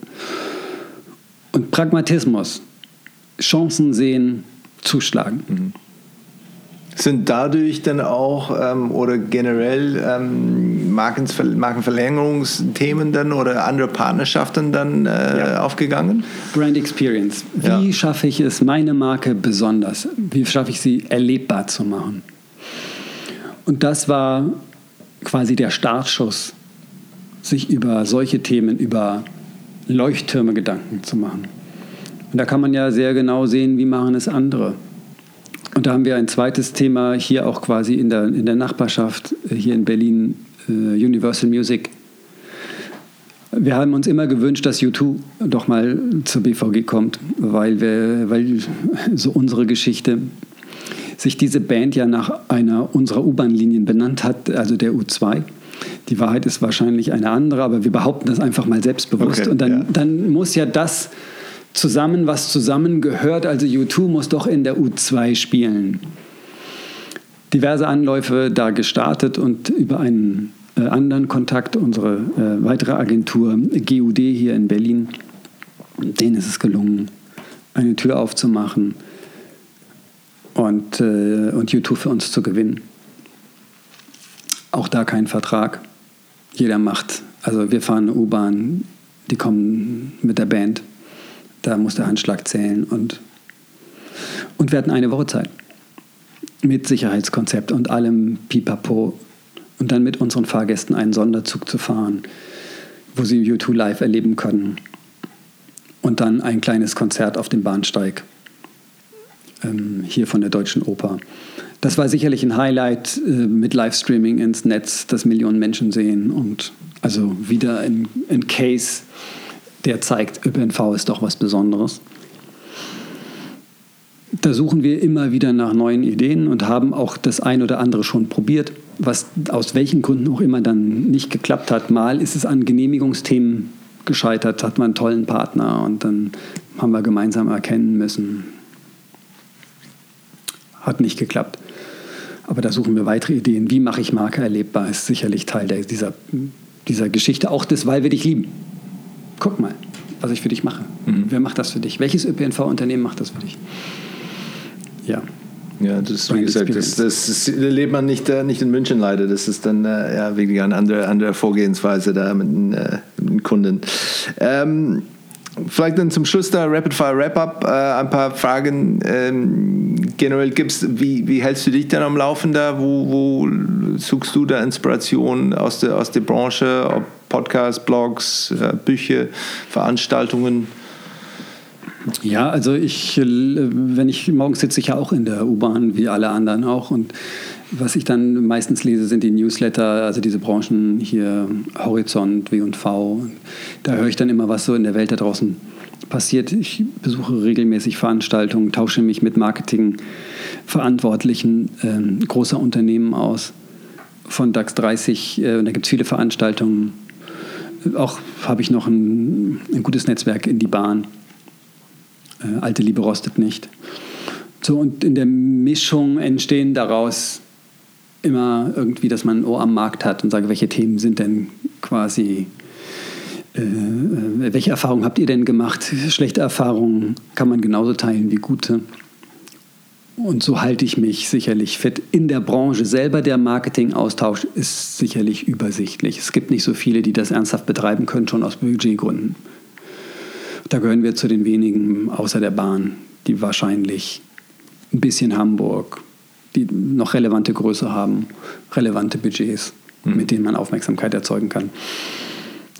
A: Und Pragmatismus, Chancen sehen, zuschlagen. Mhm.
B: Sind dadurch dann auch ähm, oder generell ähm, Markenverlängerungsthemen dann oder andere Partnerschaften dann äh, ja. aufgegangen?
A: Brand Experience. Wie ja. schaffe ich es, meine Marke besonders? Wie schaffe ich sie erlebbar zu machen? Und das war quasi der Startschuss, sich über solche Themen, über Leuchttürme Gedanken zu machen. Und da kann man ja sehr genau sehen, wie machen es andere. Und da haben wir ein zweites Thema hier auch quasi in der, in der Nachbarschaft, äh, hier in Berlin, äh, Universal Music. Wir haben uns immer gewünscht, dass U2 doch mal zur BVG kommt, weil, wir, weil so unsere Geschichte sich diese Band ja nach einer unserer U-Bahn-Linien benannt hat, also der U2. Die Wahrheit ist wahrscheinlich eine andere, aber wir behaupten das einfach mal selbstbewusst. Okay, und dann, ja. dann muss ja das zusammen, was zusammengehört, also U2 muss doch in der U2 spielen. Diverse Anläufe da gestartet und über einen äh, anderen Kontakt, unsere äh, weitere Agentur GUD hier in Berlin, denen ist es gelungen, eine Tür aufzumachen und, äh, und U2 für uns zu gewinnen. Auch da kein Vertrag. Jeder macht. Also wir fahren eine U-Bahn, die kommen mit der Band. Da muss der Handschlag zählen und, und wir hatten eine Woche Zeit. Mit Sicherheitskonzept und allem Pipapo. Und dann mit unseren Fahrgästen einen Sonderzug zu fahren, wo sie U2 live erleben können. Und dann ein kleines Konzert auf dem Bahnsteig ähm, hier von der Deutschen Oper. Das war sicherlich ein Highlight äh, mit Livestreaming ins Netz, das Millionen Menschen sehen und also wieder ein, Case, der zeigt, ÖPNV ist doch was Besonderes. Da suchen wir immer wieder nach neuen Ideen und haben auch das ein oder andere schon probiert, was aus welchen Gründen auch immer dann nicht geklappt hat. Mal ist es an Genehmigungsthemen gescheitert, hat man einen tollen Partner und dann haben wir gemeinsam erkennen müssen, hat nicht geklappt. Aber da suchen wir weitere Ideen. Wie mache ich Marke erlebbar, ist sicherlich Teil dieser, dieser Geschichte, auch des Weil wir dich lieben. Guck mal, was ich für dich mache. Mhm. Wer macht das für dich? Welches ÖPNV-Unternehmen macht das für dich? Ja.
B: Ja, das, wie gesagt, das, das, das, lebt man nicht, äh, nicht in München leider. Das ist dann äh, ja, wirklich eine andere, andere Vorgehensweise da mit den, äh, mit den Kunden. Ähm, Vielleicht dann zum Schluss der Rapid Fire Wrap-Up äh, ein paar Fragen ähm, generell gibst. Wie, wie hältst du dich denn am Laufen da? Wo, wo suchst du da Inspiration aus der, aus der Branche? Ob Podcasts, Blogs, äh, Bücher, Veranstaltungen?
A: Ja, also ich, äh, wenn ich morgens sitze ich ja auch in der U-Bahn, wie alle anderen auch. Und was ich dann meistens lese, sind die Newsletter, also diese Branchen hier, Horizont, W&V. Da höre ich dann immer, was so in der Welt da draußen passiert. Ich besuche regelmäßig Veranstaltungen, tausche mich mit Marketingverantwortlichen äh, großer Unternehmen aus, von DAX 30. Äh, da gibt es viele Veranstaltungen. Auch habe ich noch ein, ein, gutes Netzwerk in die Bahn. Äh, alte Liebe rostet nicht. So, und in der Mischung entstehen daraus immer irgendwie, dass man ein Ohr am Markt hat und sagt, welche Themen sind denn quasi, äh, äh, welche Erfahrungen habt ihr denn gemacht? Schlechte Erfahrungen kann man genauso teilen wie gute. Und so halte ich mich sicherlich fit. In der Branche selber der Marketingaustausch ist sicherlich übersichtlich. Es gibt nicht so viele, die das ernsthaft betreiben können, schon aus Budgetgründen. Da gehören wir zu den wenigen außer der Bahn, die wahrscheinlich ein bisschen Hamburg, die noch relevante Größe haben, relevante Budgets, mhm. mit denen man Aufmerksamkeit erzeugen kann.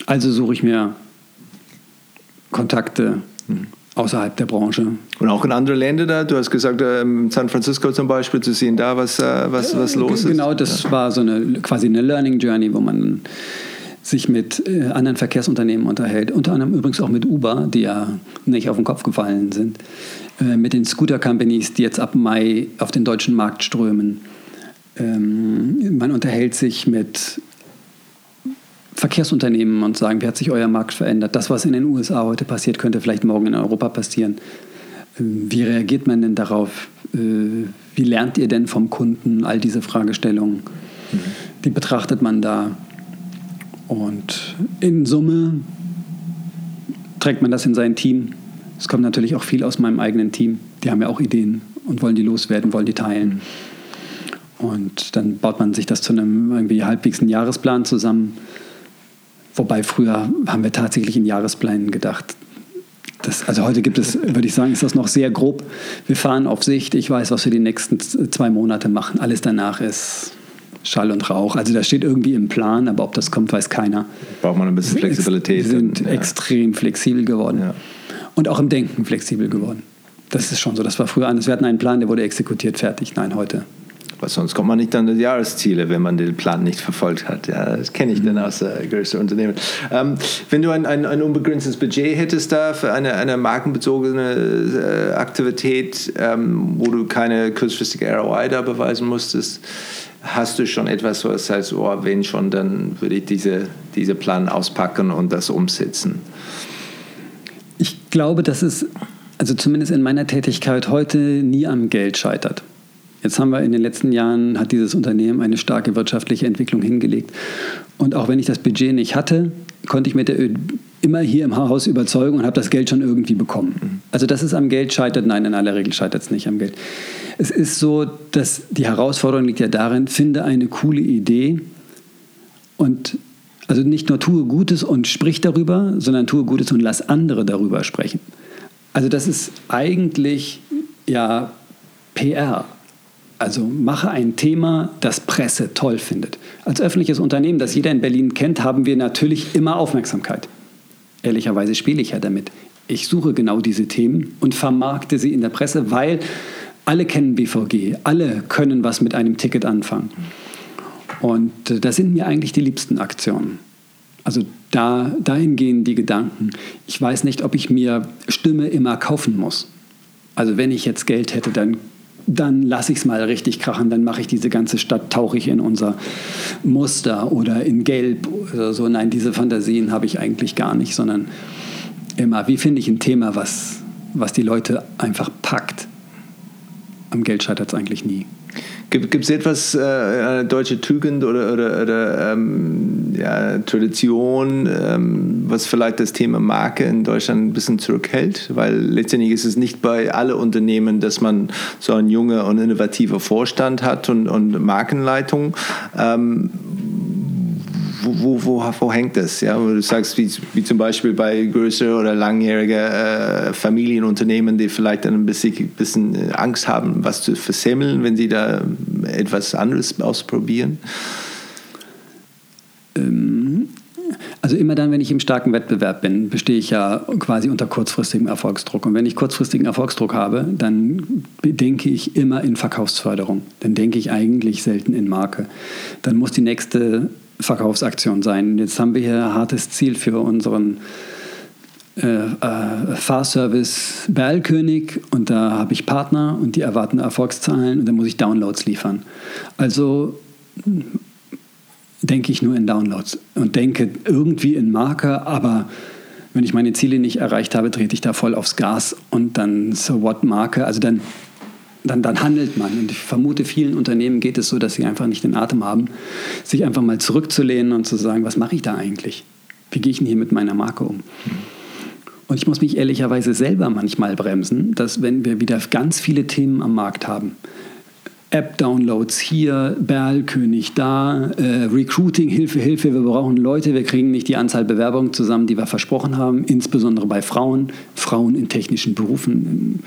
A: Also suche ich mir Kontakte mhm. außerhalb der Branche.
B: Und auch in andere Länder da? Du hast gesagt, ähm, San Francisco zum Beispiel, zu sehen da, was, äh, was, was los
A: ist. Genau, das ja. war so eine quasi eine Learning Journey, wo man sich mit äh, anderen Verkehrsunternehmen unterhält, unter anderem übrigens auch mit Uber, die ja nicht auf den Kopf gefallen sind. Äh, mit den Scooter-Companies, die jetzt ab Mai auf den deutschen Markt strömen. Ähm, man unterhält sich mit Verkehrsunternehmen und sagen, wie hat sich euer Markt verändert? Das, was in den USA heute passiert, könnte vielleicht morgen in Europa passieren. Ähm, wie reagiert man denn darauf? Äh, wie lernt ihr denn vom Kunden? All diese Fragestellungen, mhm. die betrachtet man da. Und in Summe trägt man das in sein Team es kommt natürlich auch viel aus meinem eigenen Team. Die haben ja auch Ideen und wollen die loswerden, wollen die teilen. Und dann baut man sich das zu einem irgendwie halbwegs Jahresplan zusammen. Wobei früher haben wir tatsächlich in Jahresplänen gedacht. Das, also heute gibt es, würde ich sagen, ist das noch sehr grob. Wir fahren auf Sicht. Ich weiß, was wir die nächsten zwei Monate machen. Alles danach ist Schall und Rauch. Also das steht irgendwie im Plan, aber ob das kommt, weiß keiner.
B: Braucht man ein bisschen Flexibilität.
A: Wir sind ja. extrem flexibel geworden. Ja. Und auch im Denken flexibel geworden. Das ist schon so. Das war früher anders. Wir hatten einen Plan, der wurde exekutiert, fertig. Nein, heute
B: weil sonst kommt man nicht an die Jahresziele, wenn man den Plan nicht verfolgt hat. Ja, das kenne ich dann aus äh, größeren Unternehmen. Ähm, wenn du ein, ein, ein, unbegrenztes Budget hättest da für eine, eine markenbezogene äh, Aktivität, ähm, wo du keine kurzfristige ROI da beweisen musstest, hast du schon etwas, wo du sagst, oh, wenn schon, dann würde ich diese, diese Plan auspacken und das umsetzen?
A: Ich glaube, dass es, also zumindest in meiner Tätigkeit heute, nie am Geld scheitert. Jetzt haben wir in den letzten Jahren, hat dieses Unternehmen eine starke wirtschaftliche Entwicklung hingelegt. Und auch wenn ich das Budget nicht hatte, konnte ich mit der Ö immer hier im Haus überzeugen und habe das Geld schon irgendwie bekommen. Also dass es am Geld scheitert, nein, in aller Regel scheitert es nicht am Geld. Es ist so, dass die Herausforderung liegt ja darin, finde eine coole Idee und also nicht nur tue Gutes und sprich darüber, sondern tue Gutes und lass andere darüber sprechen. Also das ist eigentlich ja PR. Also mache ein Thema, das Presse toll findet. Als öffentliches Unternehmen, das jeder in Berlin kennt, haben wir natürlich immer Aufmerksamkeit. Ehrlicherweise spiele ich ja damit. Ich suche genau diese Themen und vermarkte sie in der Presse, weil alle kennen BVG, alle können was mit einem Ticket anfangen. Und äh, das sind mir eigentlich die liebsten Aktionen. Also da, dahin gehen die Gedanken. Ich weiß nicht, ob ich mir Stimme immer kaufen muss. Also wenn ich jetzt Geld hätte, dann dann lasse ich es mal richtig krachen, dann mache ich diese ganze Stadt, tauche ich in unser Muster oder in Gelb oder so. Nein, diese Fantasien habe ich eigentlich gar nicht, sondern immer, wie finde ich ein Thema, was, was die Leute einfach packt. Am Geld scheitert es eigentlich nie.
B: Gibt es etwas, äh, eine deutsche Tugend oder, oder, oder ähm, ja, Tradition, ähm, was vielleicht das Thema Marke in Deutschland ein bisschen zurückhält? Weil letztendlich ist es nicht bei allen Unternehmen, dass man so einen jungen und innovativen Vorstand hat und, und Markenleitung. Ähm, wo, wo, wo, hängt das? Ja? du sagst, wie, wie zum Beispiel bei größeren oder langjährigen äh, Familienunternehmen, die vielleicht dann ein bisschen, bisschen äh, Angst haben, was zu versemmeln, wenn sie da etwas anderes ausprobieren?
A: Ähm, also immer dann, wenn ich im starken Wettbewerb bin, bestehe ich ja quasi unter kurzfristigem Erfolgsdruck. Und wenn ich kurzfristigen Erfolgsdruck habe, dann denke ich immer in Verkaufsförderung. Dann denke ich eigentlich selten in Marke. Dann muss die nächste Verkaufsaktion sein. Jetzt haben wir hier ein hartes Ziel für unseren äh, äh, Fahrservice Berlkönig und da habe ich Partner und die erwarten Erfolgszahlen und da muss ich Downloads liefern. Also denke ich nur in Downloads und denke irgendwie in Marke, aber wenn ich meine Ziele nicht erreicht habe, trete ich da voll aufs Gas und dann so what Marke, also dann dann, dann handelt man. Und ich vermute, vielen Unternehmen geht es so, dass sie einfach nicht den Atem haben, sich einfach mal zurückzulehnen und zu sagen, was mache ich da eigentlich? Wie gehe ich denn hier mit meiner Marke um? Und ich muss mich ehrlicherweise selber manchmal bremsen, dass wenn wir wieder ganz viele Themen am Markt haben, App-Downloads hier, Berlkönig da, äh, Recruiting, Hilfe, Hilfe, wir brauchen Leute, wir kriegen nicht die Anzahl Bewerbungen zusammen, die wir versprochen haben, insbesondere bei Frauen, Frauen in technischen Berufen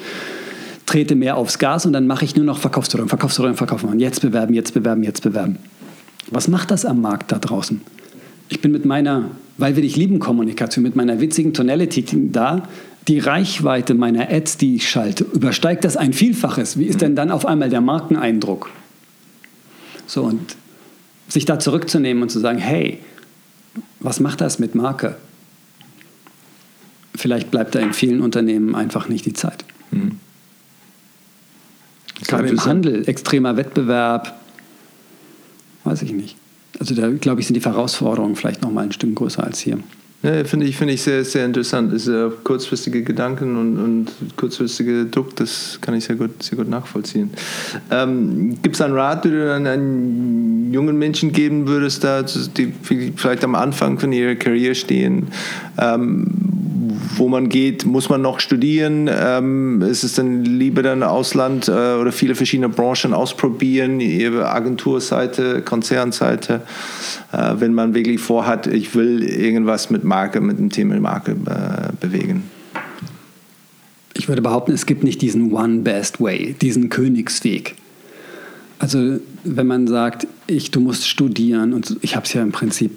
A: trete mehr aufs Gas und dann mache ich nur noch Verkaufsförderung, Verkaufsförderung, Verkaufsförderung. Jetzt bewerben, jetzt bewerben, jetzt bewerben. Was macht das am Markt da draußen? Ich bin mit meiner, weil wir dich lieben, Kommunikation, mit meiner witzigen Tonality da. Die Reichweite meiner Ads, die ich schalte, übersteigt das ein Vielfaches. Wie ist denn dann auf einmal der Markeneindruck? So, und sich da zurückzunehmen und zu sagen, hey, was macht das mit Marke? Vielleicht bleibt da in vielen Unternehmen einfach nicht die Zeit. Mhm. Gerade im Handel, extremer Wettbewerb, weiß ich nicht. Also da, glaube ich, sind die Herausforderungen vielleicht noch mal ein Stück größer als hier.
B: Ja, finde ich, find ich sehr, sehr interessant. Äh, kurzfristige Gedanken und, und kurzfristige Druck, das kann ich sehr gut, sehr gut nachvollziehen. Ähm, Gibt es einen Rat, den du an einen jungen Menschen geben würdest, da, die vielleicht am Anfang von ihrer Karriere stehen? Ähm, wo man geht, muss man noch studieren? Ähm, ist es dann lieber dann Ausland äh, oder viele verschiedene Branchen ausprobieren, Agenturseite, Konzernseite, äh, wenn man wirklich vorhat, ich will irgendwas mit Marke, mit dem Thema Marke äh, bewegen?
A: Ich würde behaupten, es gibt nicht diesen One Best Way, diesen Königsweg. Also wenn man sagt, ich, du musst studieren und ich habe es ja im Prinzip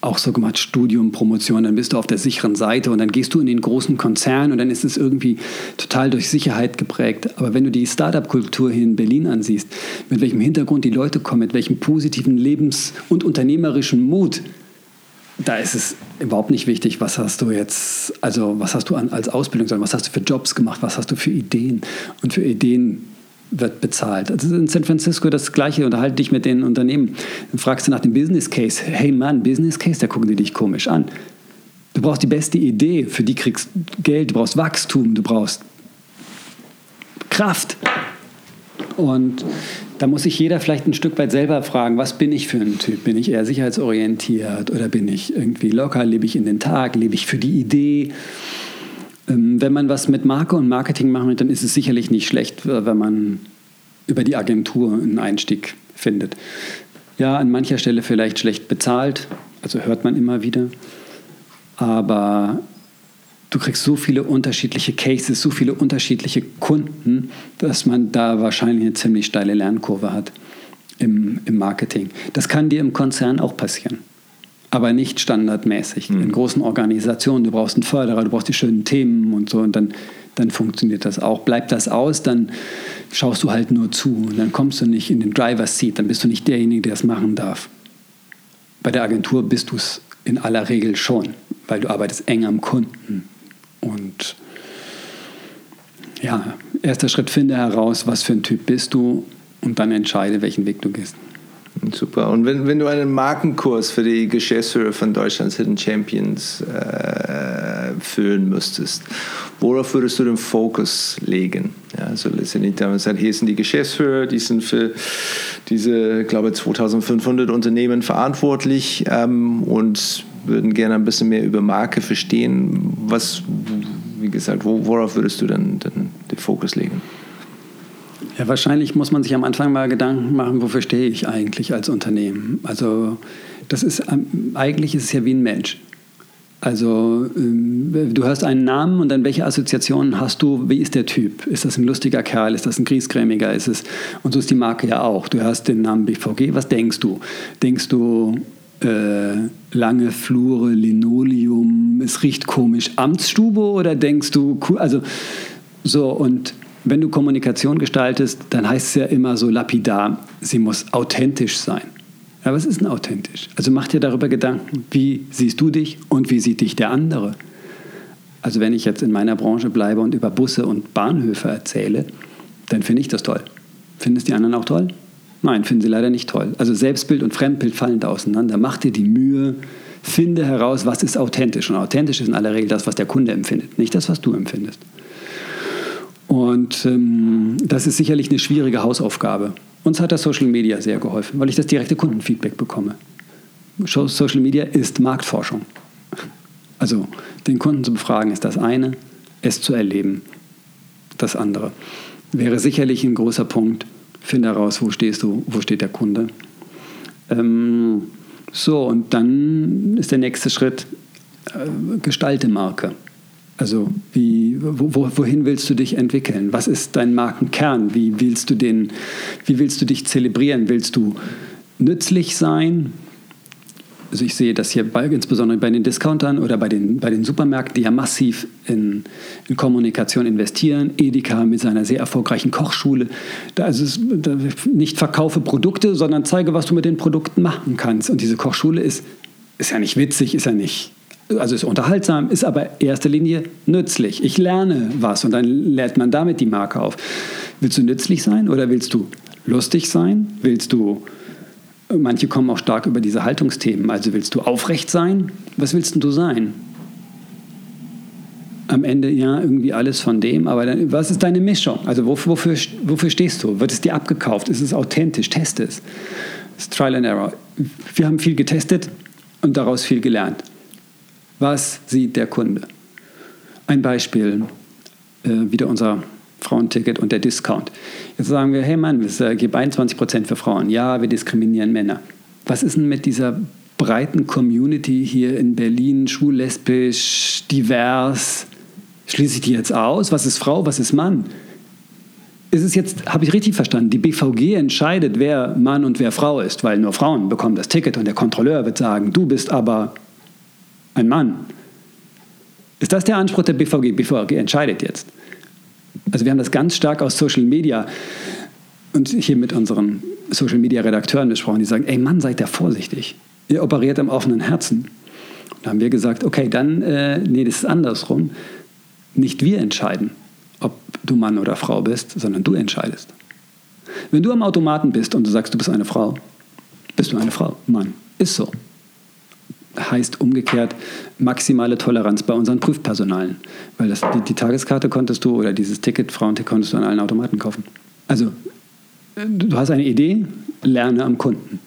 A: auch so gemacht, Studium, Promotion, dann bist du auf der sicheren Seite und dann gehst du in den großen Konzern und dann ist es irgendwie total durch Sicherheit geprägt. Aber wenn du die Startup-Kultur hier in Berlin ansiehst, mit welchem Hintergrund die Leute kommen, mit welchem positiven Lebens- und unternehmerischen Mut, da ist es überhaupt nicht wichtig, was hast du jetzt, also was hast du an, als Ausbildung, sondern was hast du für Jobs gemacht, was hast du für Ideen. Und für Ideen wird bezahlt. Also in San Francisco das Gleiche, unterhalte dich mit den Unternehmen. Dann fragst du nach dem Business Case. Hey Mann, Business Case, da gucken die dich komisch an. Du brauchst die beste Idee, für die kriegst Geld, du brauchst Wachstum, du brauchst Kraft. Und da muss sich jeder vielleicht ein Stück weit selber fragen, was bin ich für ein Typ? Bin ich eher sicherheitsorientiert oder bin ich irgendwie locker? Lebe ich in den Tag? Lebe ich für die Idee? Ähm, wenn man was mit Marke und Marketing machen will, dann ist es sicherlich nicht schlecht, wenn man über die Agentur einen Einstieg findet. Ja, an mancher Stelle vielleicht schlecht bezahlt, also hört man immer wieder. Aber du kriegst so viele unterschiedliche Cases, so viele unterschiedliche Kunden, dass man da wahrscheinlich eine ziemlich steile Lernkurve hat im, im Marketing. Das kann dir im Konzern auch passieren aber nicht standardmäßig. Mhm. In großen Organisationen, du brauchst einen Förderer, du brauchst die schönen Themen und so und dann, dann funktioniert das auch. Bleibt das aus, dann schaust du halt nur zu und dann kommst du nicht in den Driver's Seat, dann bist du nicht derjenige, der es machen darf. Bei der Agentur bist du es in aller Regel schon, weil du arbeitest eng am Kunden und ja, erster Schritt, finde heraus, was für ein Typ bist du und dann entscheide, welchen Weg du gehst.
B: Super. Und wenn, wenn du einen Markenkurs für die Geschäftsführer von Deutschlands Hidden Champions äh, führen müsstest, worauf würdest du den Fokus legen? Ja, also letztendlich damals gesagt, hier sind die Geschäftsführer, die sind für diese, glaube ich, 2500 Unternehmen verantwortlich ähm, und würden gerne ein bisschen mehr über Marke verstehen. Was, wie gesagt, worauf würdest du dann den Fokus legen?
A: Ja, wahrscheinlich muss man sich am Anfang mal Gedanken machen, wofür stehe ich eigentlich als Unternehmen? Also das ist eigentlich ist es ja wie ein Mensch. Also ähm, du hörst einen Namen und dann welche Assoziationen hast du? Wie ist der Typ? Ist das ein lustiger Kerl? Ist das ein Griesgrämiger? Ist es und so ist die Marke ja auch. Du hörst den Namen BVG. Was denkst du? Denkst du äh, lange Flure, Linoleum? Es riecht komisch, Amtsstube oder denkst du also so und wenn du Kommunikation gestaltest, dann heißt es ja immer so lapidar, sie muss authentisch sein. Ja, was ist denn authentisch? Also mach dir darüber Gedanken, wie siehst du dich und wie sieht dich der andere? Also wenn ich jetzt in meiner Branche bleibe und über Busse und Bahnhöfe erzähle, dann finde ich das toll. Finden es die anderen auch toll? Nein, finden sie leider nicht toll. Also Selbstbild und Fremdbild fallen da auseinander. Mach dir die Mühe, finde heraus, was ist authentisch. Und authentisch ist in aller Regel das, was der Kunde empfindet, nicht das, was du empfindest. Und ähm, das ist sicherlich eine schwierige Hausaufgabe. Uns hat das Social Media sehr geholfen, weil ich das direkte Kundenfeedback bekomme. Social Media ist Marktforschung. Also den Kunden zu befragen ist das eine, es zu erleben das andere. Wäre sicherlich ein großer Punkt. Finde heraus, wo stehst du, wo steht der Kunde. Ähm, so, und dann ist der nächste Schritt, äh, gestalte Marke. Also wie, wo, wohin willst du dich entwickeln? Was ist dein Markenkern? Wie willst du, den, wie willst du dich zelebrieren? Willst du nützlich sein? Also ich sehe das hier bei, insbesondere bei den Discountern oder bei den, bei den Supermärkten, die ja massiv in, in Kommunikation investieren. Edeka mit seiner sehr erfolgreichen Kochschule. Da ist es da nicht verkaufe Produkte, sondern zeige, was du mit den Produkten machen kannst. Und diese Kochschule ist, ist ja nicht witzig, ist ja nicht also ist unterhaltsam, ist aber in erster Linie nützlich. Ich lerne was und dann lernt man damit die Marke auf. Willst du nützlich sein oder willst du lustig sein? Willst du, manche kommen auch stark über diese Haltungsthemen, also willst du aufrecht sein? Was willst du sein? Am Ende ja irgendwie alles von dem, aber dann, was ist deine Mischung? Also wofür, wofür stehst du? Wird es dir abgekauft? Ist es authentisch? Teste es. Das ist Trial and Error. Wir haben viel getestet und daraus viel gelernt. Was sieht der Kunde? Ein Beispiel, äh, wieder unser Frauenticket und der Discount. Jetzt sagen wir, hey Mann, es gibt 21% für Frauen. Ja, wir diskriminieren Männer. Was ist denn mit dieser breiten Community hier in Berlin, schwul, lesbisch, divers? Schließe ich die jetzt aus? Was ist Frau, was ist Mann? ist es jetzt, habe ich richtig verstanden, die BVG entscheidet, wer Mann und wer Frau ist, weil nur Frauen bekommen das Ticket und der Kontrolleur wird sagen, du bist aber ein Mann. Ist das der Anspruch der BVG? BVG entscheidet jetzt. Also wir haben das ganz stark aus Social Media und hier mit unseren Social Media Redakteuren besprochen, die sagen, ey Mann, seid da vorsichtig. Ihr operiert am offenen Herzen. Da haben wir gesagt, okay, dann, äh, nee, das ist andersrum. Nicht wir entscheiden, ob du Mann oder Frau bist, sondern du entscheidest. Wenn du am Automaten bist und du sagst, du bist eine Frau, bist du eine Frau. Mann, ist so. Heißt umgekehrt maximale Toleranz bei unseren Prüfpersonalen. Weil das, die, die Tageskarte konntest du oder dieses Ticket, Frauenticket konntest du an allen Automaten kaufen. Also, du hast eine Idee, lerne am Kunden.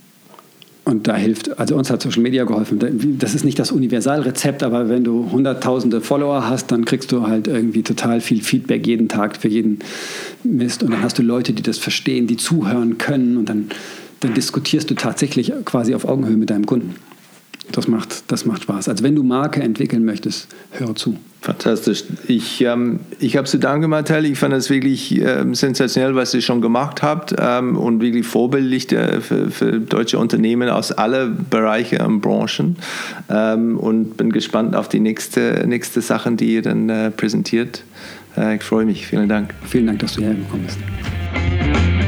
A: Und da hilft, also uns hat Social Media geholfen. Das ist nicht das Universalrezept, aber wenn du hunderttausende Follower hast, dann kriegst du halt irgendwie total viel Feedback jeden Tag für jeden Mist. Und dann hast du Leute, die das verstehen, die zuhören können und dann, dann diskutierst du tatsächlich quasi auf Augenhöhe mit deinem Kunden. Das macht, das macht Spaß. Also wenn du Marke entwickeln möchtest, hör zu.
B: Fantastisch. Ich, ähm, ich habe zu danken, Martel. Ich fand es wirklich ähm, sensationell, was ihr schon gemacht habt ähm, und wirklich vorbildlich äh, für, für, deutsche Unternehmen aus allen Bereichen und Branchen. Ähm, und bin gespannt auf die nächste, nächste Sachen, die ihr dann äh, präsentiert. Äh, ich freue mich. Vielen Dank.
A: Vielen Dank, dass du hergekommen bist.